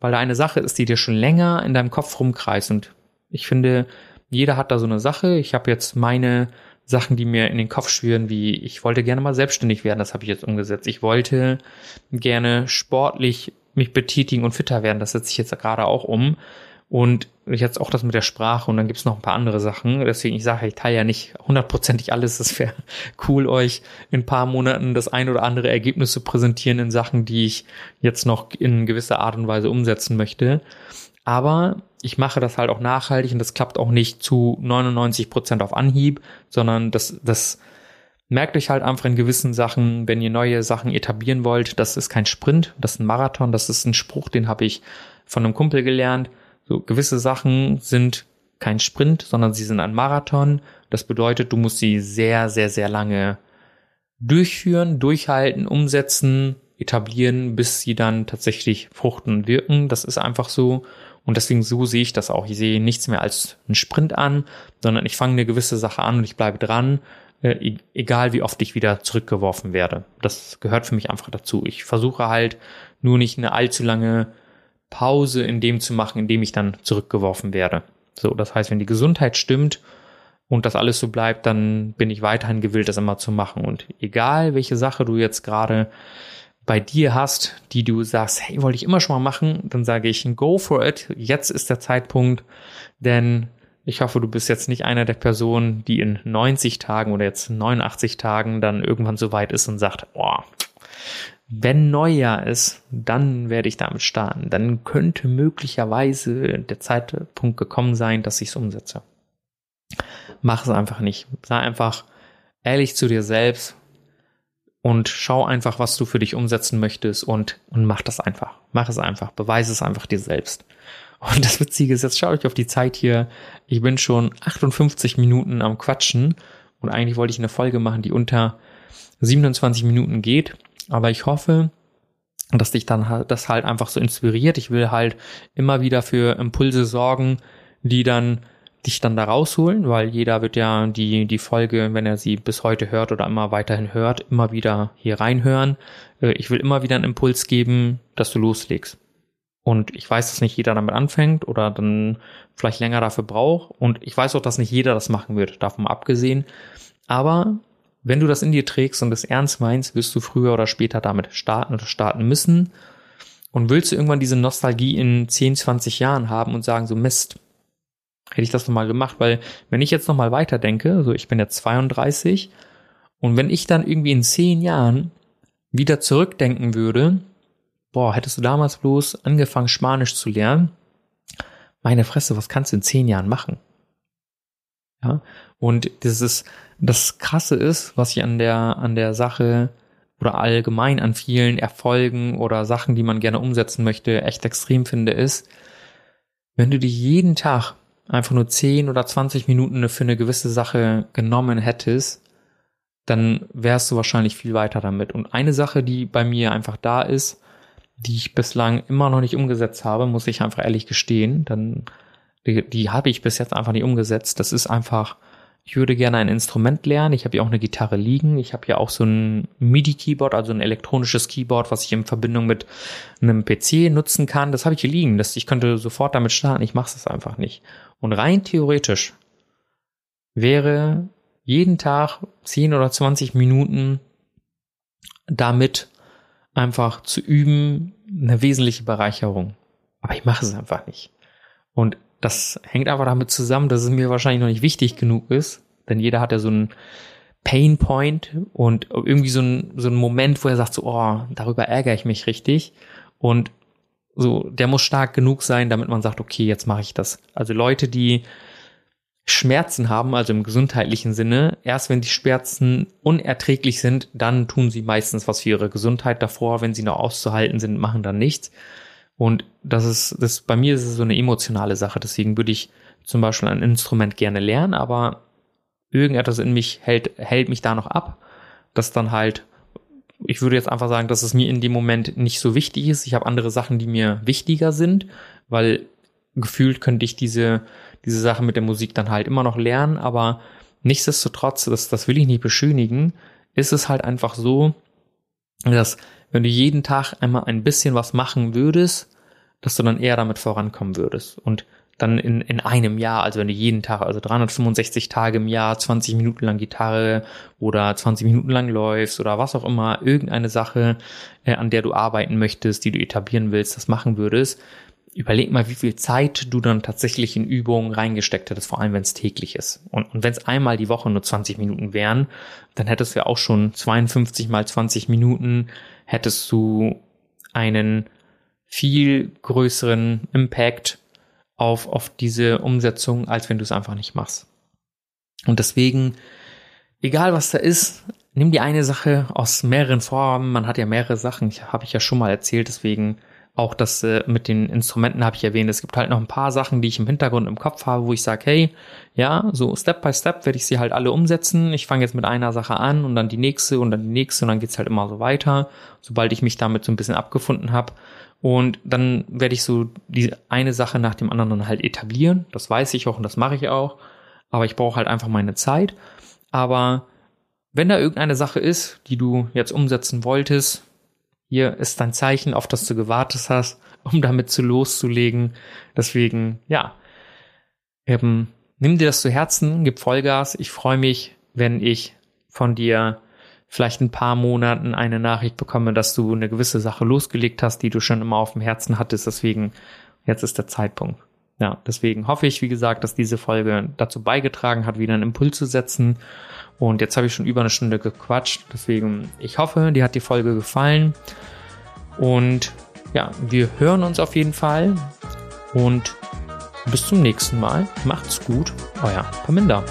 weil da eine Sache ist, die dir schon länger in deinem Kopf rumkreist und ich finde, jeder hat da so eine Sache. Ich habe jetzt meine Sachen, die mir in den Kopf schwirren, wie ich wollte gerne mal selbstständig werden, das habe ich jetzt umgesetzt. Ich wollte gerne sportlich mich betätigen und fitter werden, das setze ich jetzt gerade auch um. Und jetzt auch das mit der Sprache und dann gibt's noch ein paar andere Sachen. Deswegen, ich sage, ich teile ja nicht hundertprozentig alles. Das wäre cool, euch in ein paar Monaten das ein oder andere Ergebnis zu präsentieren in Sachen, die ich jetzt noch in gewisser Art und Weise umsetzen möchte. Aber ich mache das halt auch nachhaltig und das klappt auch nicht zu 99 Prozent auf Anhieb, sondern das, das merkt euch halt einfach in gewissen Sachen, wenn ihr neue Sachen etablieren wollt, das ist kein Sprint, das ist ein Marathon, das ist ein Spruch, den habe ich von einem Kumpel gelernt. So gewisse Sachen sind kein Sprint, sondern sie sind ein Marathon. Das bedeutet, du musst sie sehr, sehr, sehr lange durchführen, durchhalten, umsetzen, etablieren, bis sie dann tatsächlich fruchten und wirken. Das ist einfach so. Und deswegen so sehe ich das auch. Ich sehe nichts mehr als einen Sprint an, sondern ich fange eine gewisse Sache an und ich bleibe dran, äh, e-, egal wie oft ich wieder zurückgeworfen werde. Das gehört für mich einfach dazu. Ich versuche halt nur nicht eine allzu lange Pause in dem zu machen, in dem ich dann zurückgeworfen werde. So, das heißt, wenn die Gesundheit stimmt und das alles so bleibt, dann bin ich weiterhin gewillt, das immer zu machen. Und egal, welche Sache du jetzt gerade bei dir hast, die du sagst, hey, wollte ich immer schon mal machen, dann sage ich, go for it. Jetzt ist der Zeitpunkt, denn ich hoffe, du bist jetzt nicht einer der Personen, die in 90 Tagen oder jetzt 89 Tagen dann irgendwann so weit ist und sagt, oh, wenn Neujahr ist, dann werde ich damit starten. Dann könnte möglicherweise der Zeitpunkt gekommen sein, dass ich es umsetze. Mach es einfach nicht. Sei einfach ehrlich zu dir selbst und schau einfach, was du für dich umsetzen möchtest und, und mach das einfach. Mach es einfach. Beweise es einfach dir selbst. Und das Witzige ist, jetzt schaue ich auf die Zeit hier. Ich bin schon 58 Minuten am Quatschen Und eigentlich wollte ich eine Folge machen, die unter 27 Minuten geht. Aber ich hoffe, dass dich dann halt, das halt einfach so inspiriert. Ich will halt immer wieder für Impulse sorgen, die dann dich dann da rausholen, weil jeder wird ja die, die Folge, wenn er sie bis heute hört oder immer weiterhin hört, immer wieder hier reinhören. Äh, ich will immer wieder einen Impuls geben, dass du loslegst. Und ich weiß, dass nicht jeder damit anfängt oder dann vielleicht länger dafür braucht. Und ich weiß auch, dass nicht jeder das machen wird, davon abgesehen. Aber wenn du das in dir trägst und es ernst meinst, wirst du früher oder später damit starten oder starten müssen. Und willst du irgendwann diese Nostalgie in 10, 20 Jahren haben und sagen, so Mist, hätte ich das nochmal gemacht, weil wenn ich jetzt nochmal weiterdenke, so ich bin jetzt 32 und wenn ich dann irgendwie in 10 Jahren wieder zurückdenken würde, boah, hättest du damals bloß angefangen Spanisch zu lernen, meine Fresse, was kannst du in 10 Jahren machen? Ja, und das ist, das Krasse ist, was ich an der, an der Sache oder allgemein an vielen Erfolgen oder Sachen, die man gerne umsetzen möchte, echt extrem finde, ist, wenn du dich jeden Tag einfach nur 10 oder 20 Minuten für eine gewisse Sache genommen hättest, dann wärst du wahrscheinlich viel weiter damit. Und eine Sache, die bei mir einfach da ist, die ich bislang immer noch nicht umgesetzt habe, muss ich einfach ehrlich gestehen, dann die, die habe ich bis jetzt einfach nicht umgesetzt. Das ist einfach, ich würde gerne ein Instrument lernen. Ich habe ja auch eine Gitarre liegen. Ich habe ja auch so ein MIDI-Keyboard, also ein elektronisches Keyboard, was ich in Verbindung mit einem PC nutzen kann. Das habe ich hier liegen. Das, ich könnte sofort damit starten. Ich mache es einfach nicht. Und rein theoretisch wäre jeden Tag 10 oder 20 Minuten damit einfach zu üben eine wesentliche Bereicherung. Aber ich mache es einfach nicht. Und das hängt einfach damit zusammen, dass es mir wahrscheinlich noch nicht wichtig genug ist, denn jeder hat ja so einen Pain Point und irgendwie so ein, so ein Moment, wo er sagt so, oh, darüber ärgere ich mich richtig. Und so, der muss stark genug sein, damit man sagt, okay, jetzt mache ich das. Also Leute, die Schmerzen haben, also im gesundheitlichen Sinne, erst wenn die Schmerzen unerträglich sind, dann tun sie meistens was für ihre Gesundheit davor. Wenn sie noch auszuhalten sind, machen dann nichts. Und das ist, das bei mir ist es so eine emotionale Sache. Deswegen würde ich zum Beispiel ein Instrument gerne lernen, aber irgendetwas in mich hält, hält mich da noch ab, das dann halt ich würde jetzt einfach sagen, dass es mir in dem Moment nicht so wichtig ist. Ich habe andere Sachen, die mir wichtiger sind, weil gefühlt könnte ich diese, diese Sache mit der Musik dann halt immer noch lernen, aber nichtsdestotrotz, das, das will ich nicht beschönigen, ist es halt einfach so, dass wenn du jeden Tag einmal ein bisschen was machen würdest, dass du dann eher damit vorankommen würdest. Und dann in, in einem Jahr, also wenn du jeden Tag, also 365 Tage im Jahr, 20 Minuten lang Gitarre oder 20 Minuten lang läufst oder was auch immer, irgendeine Sache, äh, an der du arbeiten möchtest, die du etablieren willst, das machen würdest, überleg mal, wie viel Zeit du dann tatsächlich in Übungen reingesteckt hättest, vor allem wenn es täglich ist. Und, und wenn es einmal die Woche nur 20 Minuten wären, dann hättest du ja auch schon 52 mal 20 Minuten, hättest du einen viel größeren Impact auf, auf diese Umsetzung, als wenn du es einfach nicht machst. Und deswegen, egal was da ist, nimm die eine Sache aus mehreren Formen. Man hat ja mehrere Sachen, habe ich ja schon mal erzählt, deswegen auch das äh, mit den Instrumenten habe ich erwähnt. Es gibt halt noch ein paar Sachen, die ich im Hintergrund im Kopf habe, wo ich sage, hey, ja, so Step by Step werde ich sie halt alle umsetzen. Ich fange jetzt mit einer Sache an und dann die nächste und dann die nächste und dann geht's halt immer so weiter, sobald ich mich damit so ein bisschen abgefunden habe. Und dann werde ich so die eine Sache nach dem anderen halt etablieren. Das weiß ich auch und das mache ich auch. Aber ich brauche halt einfach meine Zeit. Aber wenn da irgendeine Sache ist, die du jetzt umsetzen wolltest, hier ist dein Zeichen, auf das du gewartet hast, um damit zu loszulegen. Deswegen, ja, eben, nimm dir das zu Herzen, gib Vollgas. Ich freue mich, wenn ich von dir vielleicht ein paar Monaten eine Nachricht bekomme, dass du eine gewisse Sache losgelegt hast, die du schon immer auf dem Herzen hattest. Deswegen, jetzt ist der Zeitpunkt. Ja, deswegen hoffe ich, wie gesagt, dass diese Folge dazu beigetragen hat, wieder einen Impuls zu setzen. Und jetzt habe ich schon über eine Stunde gequatscht. Deswegen, ich hoffe, dir hat die Folge gefallen. Und ja, wir hören uns auf jeden Fall. Und bis zum nächsten Mal. Macht's gut. Euer Paminda.